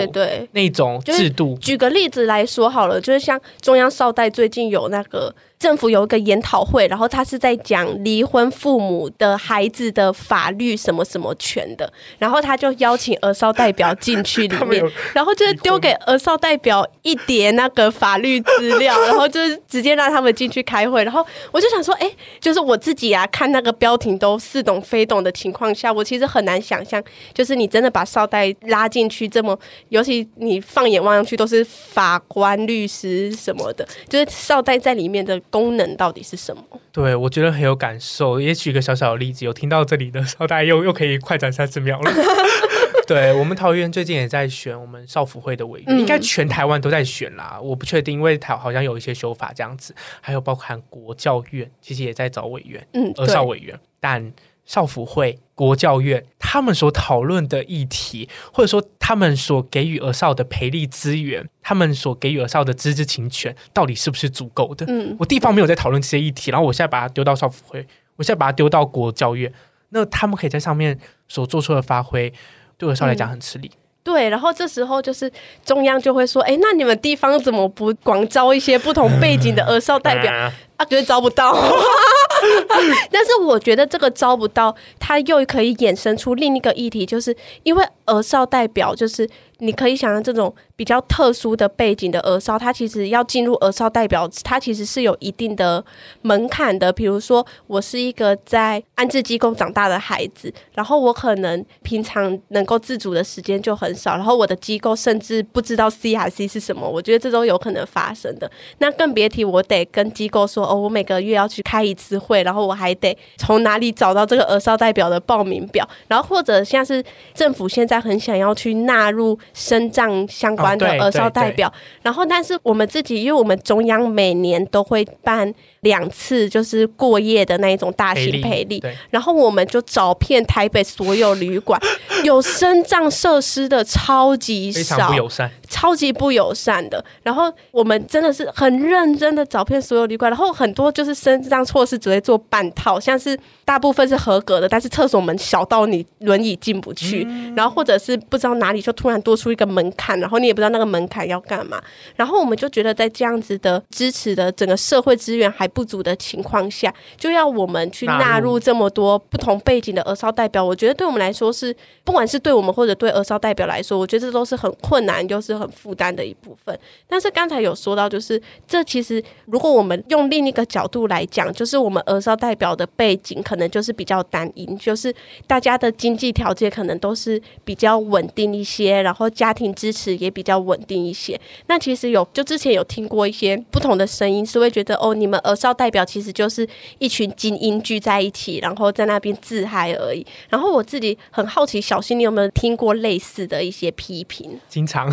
[SPEAKER 2] 那种制度。
[SPEAKER 1] 举个例子来说好了，就是像中央少代最近有那个。政府有一个研讨会，然后他是在讲离婚父母的孩子的法律什么什么权的，然后他就邀请儿少代表进去里面，然后就是丢给儿少代表一叠那个法律资料，然后就是直接让他们进去开会，然后我就想说，哎，就是我自己啊，看那个标题都似懂非懂的情况下，我其实很难想象，就是你真的把少代拉进去这么，尤其你放眼望上去都是法官、律师什么的，就是少代在里面的。功能到底是什么？
[SPEAKER 2] 对，我觉得很有感受。也举个小小的例子，有听到这里的时候，大家又又可以快转三十秒了。对，我们桃园最近也在选我们少辅会的委员，嗯、应该全台湾都在选啦。我不确定，因为台好像有一些修法这样子，还有包含国教院其实也在找委员，嗯，儿少委员，但。少辅会、国教院，他们所讨论的议题，或者说他们所给予儿少的培力资源，他们所给予儿少的知知情权，到底是不是足够的？嗯，我地方没有在讨论这些议题，然后我现在把它丢到少辅会，我现在把它丢到国教院，那他们可以在上面所做出的发挥，对儿少来讲很吃力。
[SPEAKER 1] 对，然后这时候就是中央就会说：“哎，那你们地方怎么不广招一些不同背景的儿少代表？”啊，觉得招不到。但是我觉得这个招不到，它又可以衍生出另一个议题，就是因为儿少代表，就是你可以想象这种比较特殊的背景的儿少，他其实要进入儿少代表，他其实是有一定的门槛的。比如说，我是一个在安置机构长大的孩子，然后我可能平常能够自主的时间就很少，然后我的机构甚至不知道 CRC 是什么，我觉得这都有可能发生的。那更别提我得跟机构说，哦，我每个月要去开一次会，然后我还得从哪里找到这个儿少代表的报名表，然后或者像是政府现在很想要去纳入身障相关的儿少代表，然后但是我们自己，因为我们中央每年都会办两次，就是过夜的那一种大型培力，然后我们就找遍台北所有旅馆，有身障设施的超级少，
[SPEAKER 2] 不友善，
[SPEAKER 1] 超级不友善的。然后我们真的是很认真的找遍所有旅馆，然后很多就是身障措施只会做半套，像是大部分是合格的，但是厕所门小到你轮椅进不去，嗯，然后或者是不知道哪里就突然多出一个门槛，然后你也不知道那个门槛要干嘛。然后我们就觉得在这样子的支持的整个社会资源还不足的情况下，就要我们去纳入这么多不同背景的儿少代表，我觉得对我们来说是，不管是对我们或者对儿少代表来说，我觉得这都是很困难，又是很负担的一部分。但是刚才有说到，就是这其实如果我们用另一个角度来讲，就是我们儿少代表的背景可能就是比较单一，就是大家的经济条件可能都是比较稳定一些，然后家庭支持也比较稳定一些。那其实有就之前有听过一些不同的声音，是会觉得哦，你们儿少代表其实就是一群精英聚在一起，然后在那边自嗨而已。然后我自己很好奇，小新你有没有听过类似的一些批评？
[SPEAKER 2] 经常，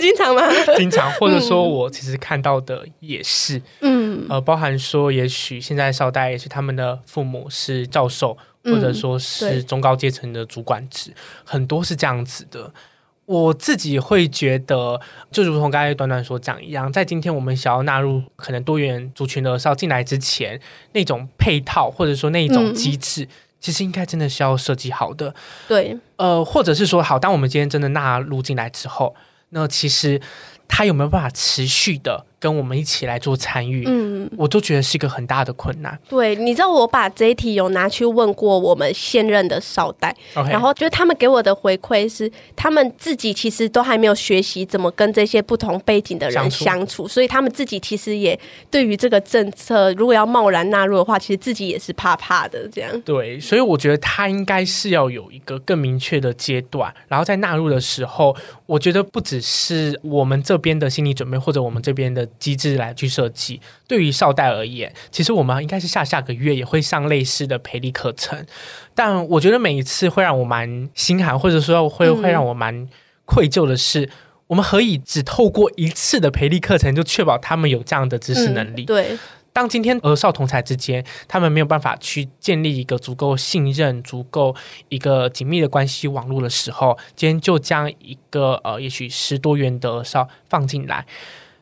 [SPEAKER 1] 经常吗？
[SPEAKER 2] 经常，或者说我其实看到的也是，嗯，呃，包含说，也许现在少代也是他们的父母是教授，或者说是中高阶层的主管职，很多是这样子的。我自己会觉得，就如同刚才短短所讲一样，在今天我们想要纳入可能多元族群的时候进来之前，那种配套或者说那一种机制，嗯、其实应该真的是要设计好的。
[SPEAKER 1] 对，
[SPEAKER 2] 呃，或者是说，好，当我们今天真的纳入进来之后，那其实它有没有办法持续的？跟我们一起来做参与，嗯，我都觉得是一个很大的困难。
[SPEAKER 1] 对，你知道我把这一题有拿去问过我们现任的少代.然后就是他们给我的回馈是，他们自己其实都还没有学习怎么跟这些不同背景的人相处，相处，所以他们自己其实也对于这个政策，如果要贸然纳入的话，其实自己也是怕怕的。这样
[SPEAKER 2] 对，所以我觉得他应该是要有一个更明确的阶段，然后在纳入的时候，我觉得不只是我们这边的心理准备，或者我们这边的。机制来去设计，对于少代而言，其实我们应该是下下个月也会上类似的培力课程，但我觉得每一次会让我蛮心寒，或者说会会让我蛮愧疚的是，嗯，我们何以只透过一次的培力课程就确保他们有这样的知识能力？
[SPEAKER 1] 嗯，对，
[SPEAKER 2] 当今天儿少同才之间，他们没有办法去建立一个足够信任、足够一个紧密的关系网络的时候，今天就将一个呃，也许十多元的儿少放进来。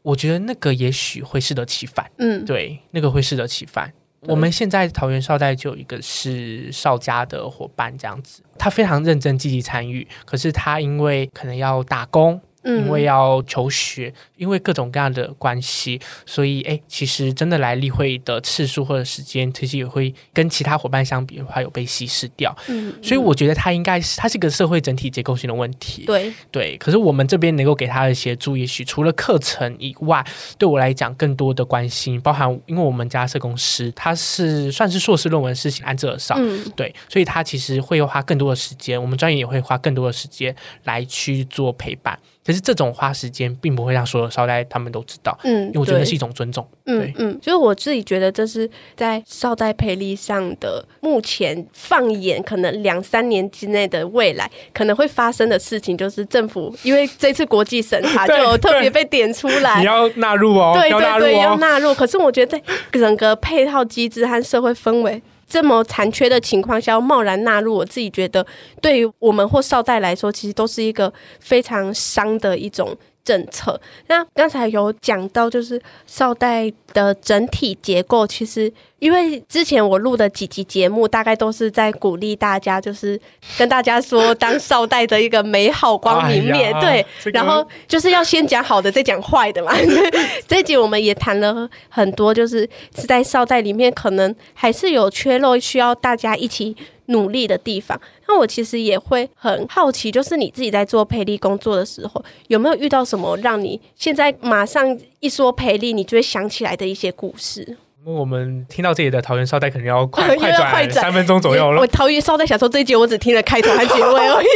[SPEAKER 2] 我觉得那个也许会适得其反，嗯，对，那个会适得其反。我们现在桃园少代就有一个是少家的伙伴，这样子，他非常认真积极参与，可是他因为可能要打工。因为要求学，因为各种各样的关系，所以哎，其实真的来例会的次数或者时间，其实也会跟其他伙伴相比的话，有被稀释掉。嗯，所以我觉得他应该是，他是一个社会整体结构性的问题。
[SPEAKER 1] 对
[SPEAKER 2] 对，可是我们这边能够给他的协助，也许除了课程以外，对我来讲更多的关心，包含因为我们家社工师他是算是硕士论文是写安置儿少，嗯，对，所以他其实会花更多的时间，我们专业也会花更多的时间来去做陪伴。可是这种花时间，并不会让所有少代他们都知道，嗯，因为我觉得是一种尊重，对，
[SPEAKER 1] 嗯嗯，就是我自己觉得这是在少代培力上的目前放眼可能两三年之内的未来可能会发生的事情，就是政府因为这次国际审查 就特别被点出来，
[SPEAKER 2] 你要纳入哦，
[SPEAKER 1] 对对对，要纳入，哦。可是我觉得在整个配套机制和社会氛围。这么残缺的情况下，要贸然纳入，我自己觉得对于我们或少代来说，其实都是一个非常伤的一种政策。那刚才有讲到，就是少代的整体结构，其实因为之前我录的几集节目，大概都是在鼓励大家，就是跟大家说当少代的一个美好光明面。哎、对，这个、然后就是要先讲好的，再讲坏的嘛。这一集我们也谈了很多，就是是在少代里面可能还是有缺漏，需要大家一起努力的地方。那我其实也会很好奇，就是你自己在做培力工作的时候，有没有遇到什么让你现在马上一说培力，你就会想起来的一些故事？
[SPEAKER 2] 我们听到这里的桃园少代可能要快 快转三分钟左右了。
[SPEAKER 1] 我桃园少代想说这一集我只听了开头和结尾而已，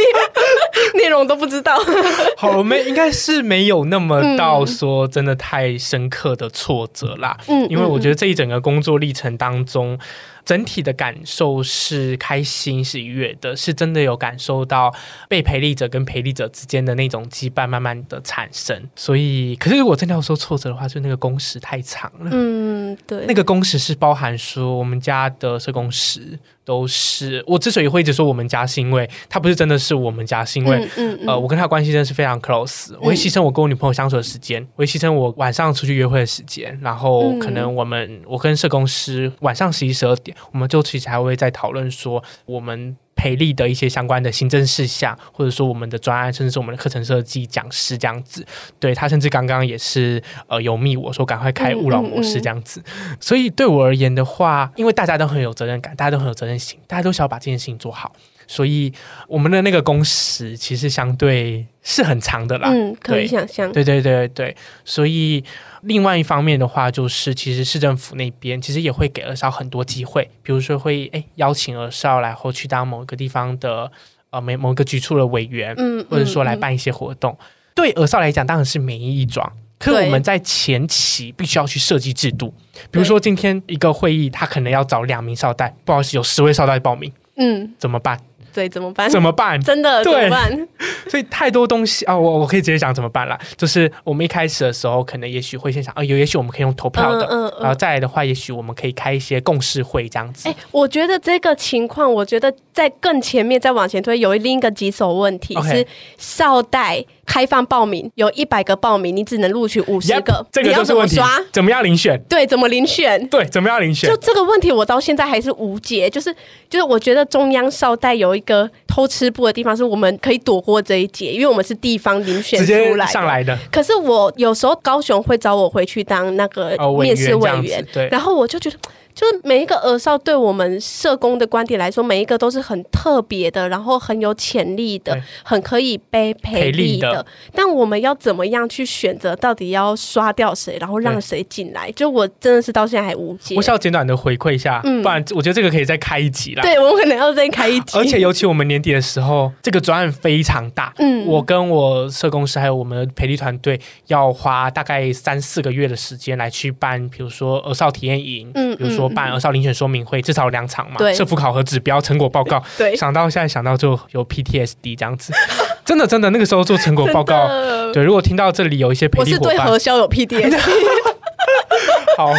[SPEAKER 1] 内容都不知道。
[SPEAKER 2] 好，我们应该是没有那么到说真的太深刻的挫折啦。嗯，因为我觉得这一整个工作历程当中。整体的感受是开心、是愉悦的，是真的有感受到被陪力者跟陪力者之间的那种羁绊慢慢的产生。所以，可是如果真的要说挫折的话，就那个工时太长了。嗯，对，那个工时是包含说我们家的社工时。都是我之所以会一直说我们家，是因为他不是真的是我们家，是因为、嗯嗯嗯、呃，我跟他关系真的是非常 close。我会牺牲我跟我女朋友相处的时间，我会牺牲我晚上出去约会的时间，然后可能我们、嗯、我跟社工师晚上十一十二点，我们就其实还会在讨论说我们。培力的一些相关的行政事项，或者说我们的专案，甚至是我们的课程设计、讲师这样子。对，他甚至刚刚也是呃有密我说赶快开勿扰模式这样子。嗯嗯嗯。所以对我而言的话，因为大家都很有责任感，大家都很有责任心，大家都想要把这件事情做好，所以我们的那个工时其实相对是很长的啦。嗯，可以想象。对对对对对，所以。另外一方面的话，就是其实市政府那边其实也会给二少很多机会，比如说会哎邀请二少来后去当某一个地方的呃某某个局处的委员，嗯，或者说来办一些活动。嗯嗯、对二少来讲当然是名义桩，可是我们在前期必须要去设计制度，比如说今天一个会议，他可能要找两名少代，不好意思，有十位少代报名，嗯，怎么办？
[SPEAKER 1] 对，怎么办？
[SPEAKER 2] 怎么办？
[SPEAKER 1] 真的怎么办？
[SPEAKER 2] 所以太多东西啊，我我可以直接讲怎么办了。就是我们一开始的时候，可能也许会先想啊，有也许我们可以用投票的，嗯嗯嗯、然后再来的话，也许我们可以开一些共识会这样子。哎，我
[SPEAKER 1] 觉得这个情况，我觉得在更前面再往前推，有另一个棘手问题.是少代。开放报名，有一百个报名，你只能录取五十个。Yep, 这个就是问题。怎么刷？
[SPEAKER 2] 怎么样遴选？
[SPEAKER 1] 对，怎么遴选？
[SPEAKER 2] 对，怎么样遴选？
[SPEAKER 1] 就这个问题，我到现在还是无解。就是就是，我觉得中央少代有一个偷吃步的地方，是我们可以躲过这一劫，因为我们是地方遴选出来
[SPEAKER 2] 上来的。
[SPEAKER 1] 可是我有时候高雄会找我回去当那个面试委员，哦、委员对，然后我就觉得。就是每一个儿少对我们社工的观点来说，每一个都是很特别的，然后很有潜力的，很可以被培力的。的但我们要怎么样去选择？到底要刷掉谁，然后让谁进来？就我真的是到现在还无解。
[SPEAKER 2] 我需要简短的回馈一下，嗯、不然我觉得这个可以再开一集啦。
[SPEAKER 1] 对，我们可能要再开一集。
[SPEAKER 2] 而且尤其我们年底的时候，这个专案非常大。嗯，我跟我社工师还有我们的培力团队要花大概三四个月的时间来去办，比如说儿少体验营，嗯，比如说办儿少遴选说明会，至少两场嘛，对，社服考核指标成果报告，对，想到现在想到就有 PTSD 这样子，真的真的那个时候做成果报告，对，如果听到这里有一些我是对
[SPEAKER 1] 核销有 PTSD，
[SPEAKER 2] 好。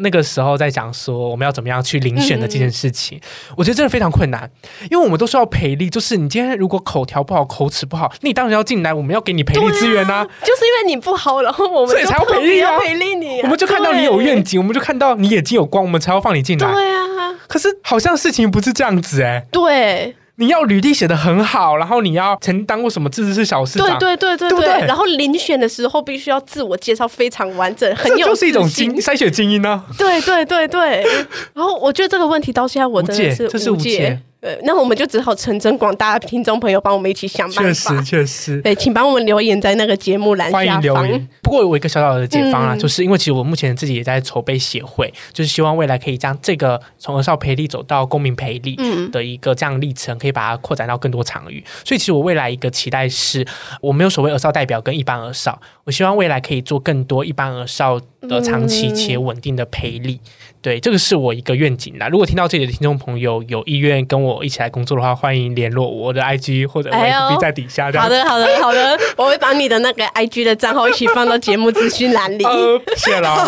[SPEAKER 2] 那个时候在讲说我们要怎么样去遴选的这件事情，嗯、我觉得真的非常困难，因为我们都是要培力，就是你今天如果口条不好、口齿不好，你当然要进来，我们要给你培力资源啊，
[SPEAKER 1] 就是因为你不好，然后我们
[SPEAKER 2] 所以才要培力啊，
[SPEAKER 1] 培力你、啊，
[SPEAKER 2] 我们就看到你有愿景，我们就看到你眼睛有光，我们才要放你进来。
[SPEAKER 1] 对啊，
[SPEAKER 2] 可是好像事情不是这样子哎、欸，
[SPEAKER 1] 对。
[SPEAKER 2] 你要履历写的很好，然后你要曾当过什么自治市小市长，
[SPEAKER 1] 对对对对对，然后遴选的时候必须要自我介绍非常完整，很有
[SPEAKER 2] 就是一种精筛选精英呢、啊。
[SPEAKER 1] 对对对对，然后我觉得这个问题到现在我真的是无解，
[SPEAKER 2] 这是无解。
[SPEAKER 1] 对，那我们就只好诚征广大的听众朋友帮我们一起想办法。
[SPEAKER 2] 确实，确实。对，
[SPEAKER 1] 请帮我们留言在那个节目栏下方。欢迎留言。
[SPEAKER 2] 不过有一个小小的解方啊，嗯、就是因为其实我目前自己也在筹备协会，就是希望未来可以将这个从儿少培力走到公民培力的一个这样历程，可以把它扩展到更多场域。所以其实我未来一个期待是，我没有所谓儿少代表跟一般儿少，我希望未来可以做更多一般儿少的长期且稳定的培力。嗯对，这个是我一个愿景啦。如果听到这里的听众朋友有意愿跟我一起来工作的话，欢迎联络我的 IG 或者 FB 在底下。
[SPEAKER 1] 好的，好的，好的，我会把你的那个 IG 的账号一起放到节目资讯栏里。
[SPEAKER 2] 呃、谢了。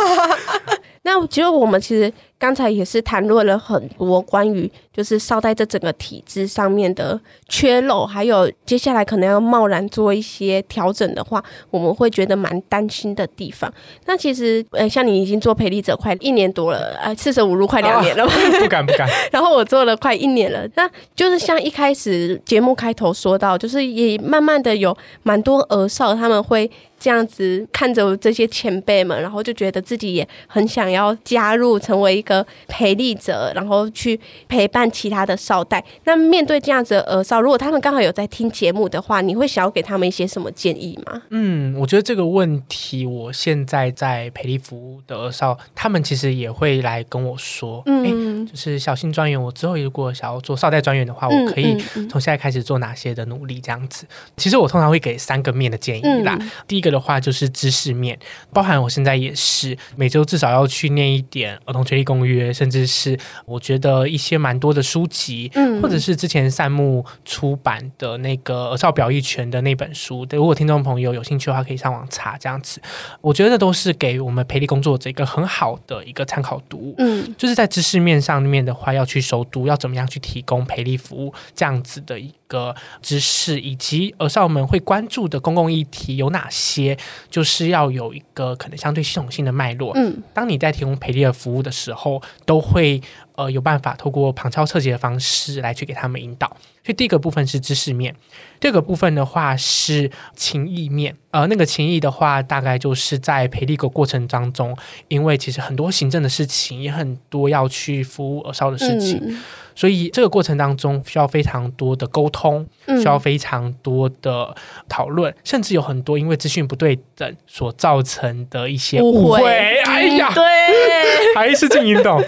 [SPEAKER 1] 那其实我们其实刚才也是谈论了很多关于就是少代这整个体制上面的缺漏，还有接下来可能要贸然做一些调整的话，我们会觉得蛮担心的地方。那其实，呃，像你已经做陪力者快一年多了，呃，四舍五入快两年了吧？
[SPEAKER 2] 哦，不敢不敢。
[SPEAKER 1] 然后我做了快一年了，那就是像一开始节目开头说到，就是也慢慢的有蛮多儿少他们会。这样子看着这些前辈们，然后就觉得自己也很想要加入，成为一个陪力者，然后去陪伴其他的少代。那面对这样子的儿少，如果他们刚好有在听节目的话，你会想要给他们一些什么建议吗？
[SPEAKER 2] 嗯，我觉得这个问题，我现在在陪力服务的儿少，他们其实也会来跟我说，嗯，就是小新专员，我之后如果想要做少代专员的话，我可以从现在开始做哪些的努力？这样子，其实我通常会给三个面的建议啦。第一个。的话就是知识面，包含我现在也是每周至少要去念一点儿童权利公约，甚至是我觉得一些蛮多的书籍，嗯，或者是之前善木出版的那个儿少表意权的那本书，对，如果听众朋友有兴趣的话，可以上网查这样子。我觉得都是给我们培力工作者一个很好的一个参考读物，嗯，就是在知识面上面的话，要去熟读，要怎么样去提供培力服务这样子的一个知识，以及儿少们会关注的公共议题有哪些。就是要有一个可能相对系统性的脉络。嗯，当你在提供培力的服务的时候，都会呃有办法透过旁敲侧击的方式来去给他们引导。所以第一个部分是知识面，第二个部分的话是情谊面。呃，那个情谊的话，大概就是在培力的过程当中，因为其实很多行政的事情，也很多要去服务耳少的事情。嗯所以这个过程当中需要非常多的沟通，需要非常多的讨论，嗯、甚至有很多因为资讯不对等所造成的一些误会。误会哎呀，对，还是静音懂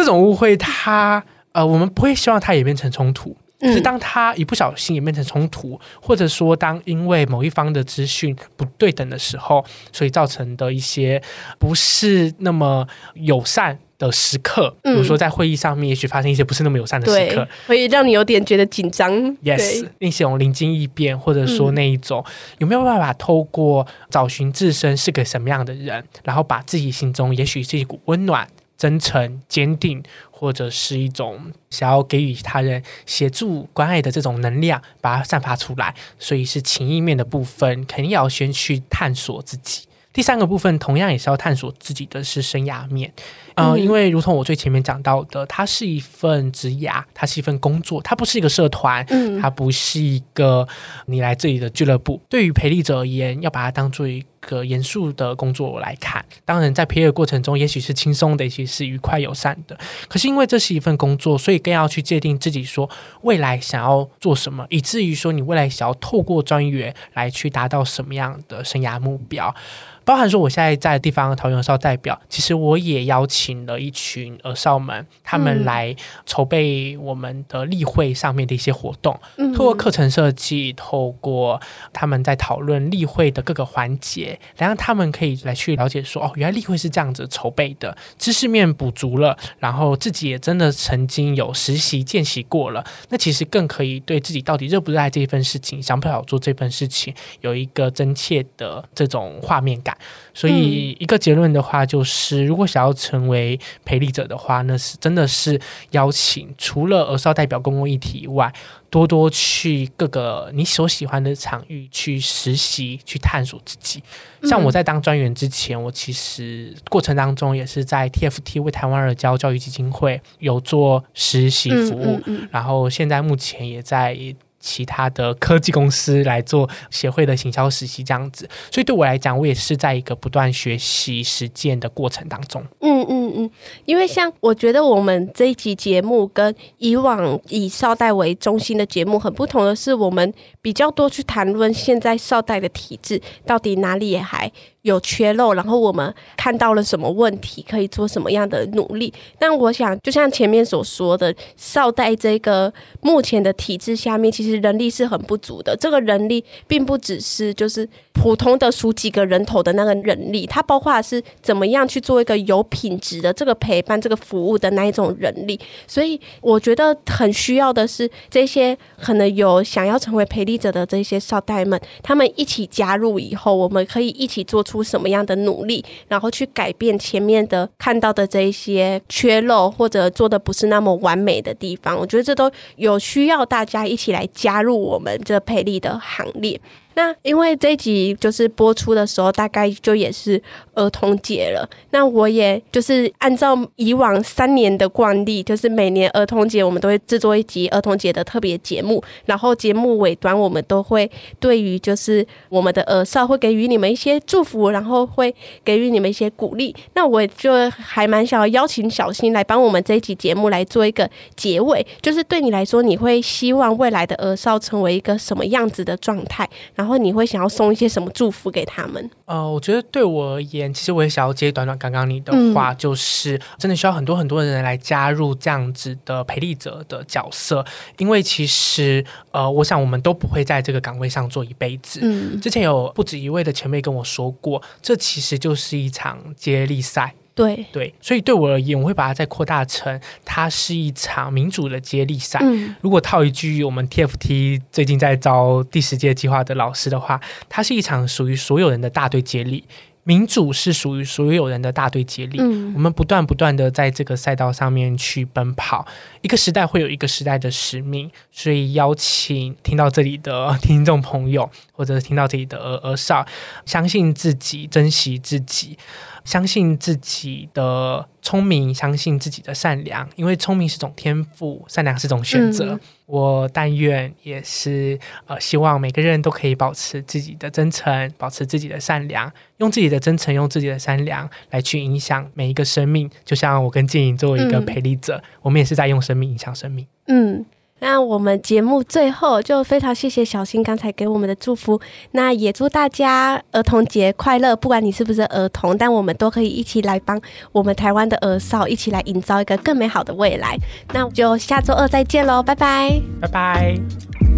[SPEAKER 2] 这种误会它，它呃，我们不会希望它演变成冲突。是当他一不小心演变成冲突，或者说当因为某一方的资讯不对等的时候，所以造成的一些不是那么友善。的时刻，比如说在会议上面，也许发生一些不是那么友善的时刻，
[SPEAKER 1] 会让你有点觉得紧张。
[SPEAKER 2] Yes，那些灵机一变，或者说那一种、嗯、有没有办法透过找寻自身是个什么样的人，然后把自己心中也许是一股温暖、真诚、坚定，或者是一种想要给予他人协助、关爱的这种能量，把它散发出来。所以是情意面的部分，肯定要先去探索自己。第三个部分同样也是要探索自己的是生涯面，呃，因为如同我最前面讲到的，它是一份职涯，它是一份工作，它不是一个社团，它不是一个你来这里的俱乐部。对于培力者而言，要把它当做一个严肃的工作来看。当然，在培力的过程中，也许是轻松的，也许是愉快友善的。可是因为这是一份工作，所以更要去界定自己说未来想要做什么，以至于说你未来想要透过专员来去达到什么样的生涯目标。包含说，我现在在地方桃园儿少代表，其实我也邀请了一群儿少们，他们来筹备我们的例会上面的一些活动，嗯、透过课程设计，透过他们在讨论例会的各个环节，来让他们可以来去了解说，哦，原来例会是这样子筹备的，知识面补足了，然后自己也真的曾经有实习见习过了，那其实更可以对自己到底热不热爱这份事情，想不想做这份事情，有一个真切的这种画面感。所以一个结论的话，就是如果想要成为培力者的话，那是真的是邀请除了儿少代表公共议题以外，多多去各个你所喜欢的场域去实习、去探索自己。像我在当专员之前，我其实过程当中也是在 TFT 为台湾儿教教育基金会有做实习服务，然后现在目前也在。其他的科技公司来做协会的行销实习这样子，所以对我来讲，我也是在一个不断学习实践的过程当中。
[SPEAKER 1] 嗯嗯嗯，因为像我觉得我们这一集节目跟以往以少代为中心的节目很不同的是，我们比较多去谈论现在少代的体制到底哪里也还有缺漏，然后我们看到了什么问题，可以做什么样的努力？但我想，就像前面所说的，少代这个目前的体制下面，其实人力是很不足的。这个人力并不只是就是普通的数几个人头的那个人力，它包括是怎么样去做一个有品质的这个陪伴、这个服务的那一种人力。所以我觉得很需要的是这些可能有想要成为陪力者的这些少代们，他们一起加入以后，我们可以一起做出什么样的努力，然后去改变前面的看到的这一些缺漏或者做的不是那么完美的地方。我觉得这都有需要大家一起来加入我们这佩利的行列。那因为这一集就是播出的时候，大概就也是儿童节了。那我也就是按照以往三年的惯例，就是每年儿童节我们都会制作一集儿童节的特别节目。然后节目尾端我们都会对于就是我们的儿少会给予你们一些祝福，然后会给予你们一些鼓励。那我就还蛮想要邀请小新来帮我们这一集节目来做一个结尾，就是对你来说，你会希望未来的儿少成为一个什么样子的状态？然后你会想要送一些什么祝福给他们？
[SPEAKER 2] 呃，我觉得对我而言，其实我也想要接短短刚刚你的话，嗯、就是真的需要很多很多人来加入这样子的陪力者的角色，因为其实呃，我想我们都不会在这个岗位上做一辈子。嗯，之前有不止一位的前辈跟我说过，这其实就是一场接力赛。
[SPEAKER 1] 对
[SPEAKER 2] 对，所以对我而言，我会把它再扩大成，它是一场民主的接力赛。嗯，如果套一句我们 TFT 最近在招第十届计划的老师的话，它是一场属于所有人的大队接力。民主是属于所有人的大队接力，嗯，我们不断不断的在这个赛道上面去奔跑。一个时代会有一个时代的使命，所以邀请听到这里的 听众朋友，或者是听到自己的儿儿少，相信自己，珍惜自己。相信自己的聪明，相信自己的善良，因为聪明是种天赋，善良是种选择。嗯、我但愿也是呃，希望每个人都可以保持自己的真诚，保持自己的善良，用自己的真诚，用自己的善良来去影响每一个生命。就像我跟静莹作为一个陪力者，嗯、我们也是在用生命影响生命。
[SPEAKER 1] 嗯。那我们节目最后就非常谢谢小新刚才给我们的祝福，那也祝大家儿童节快乐！不管你是不是儿童，但我们都可以一起来帮我们台湾的儿少一起来营造一个更美好的未来。那就下周二再见喽，拜拜，
[SPEAKER 2] 拜拜。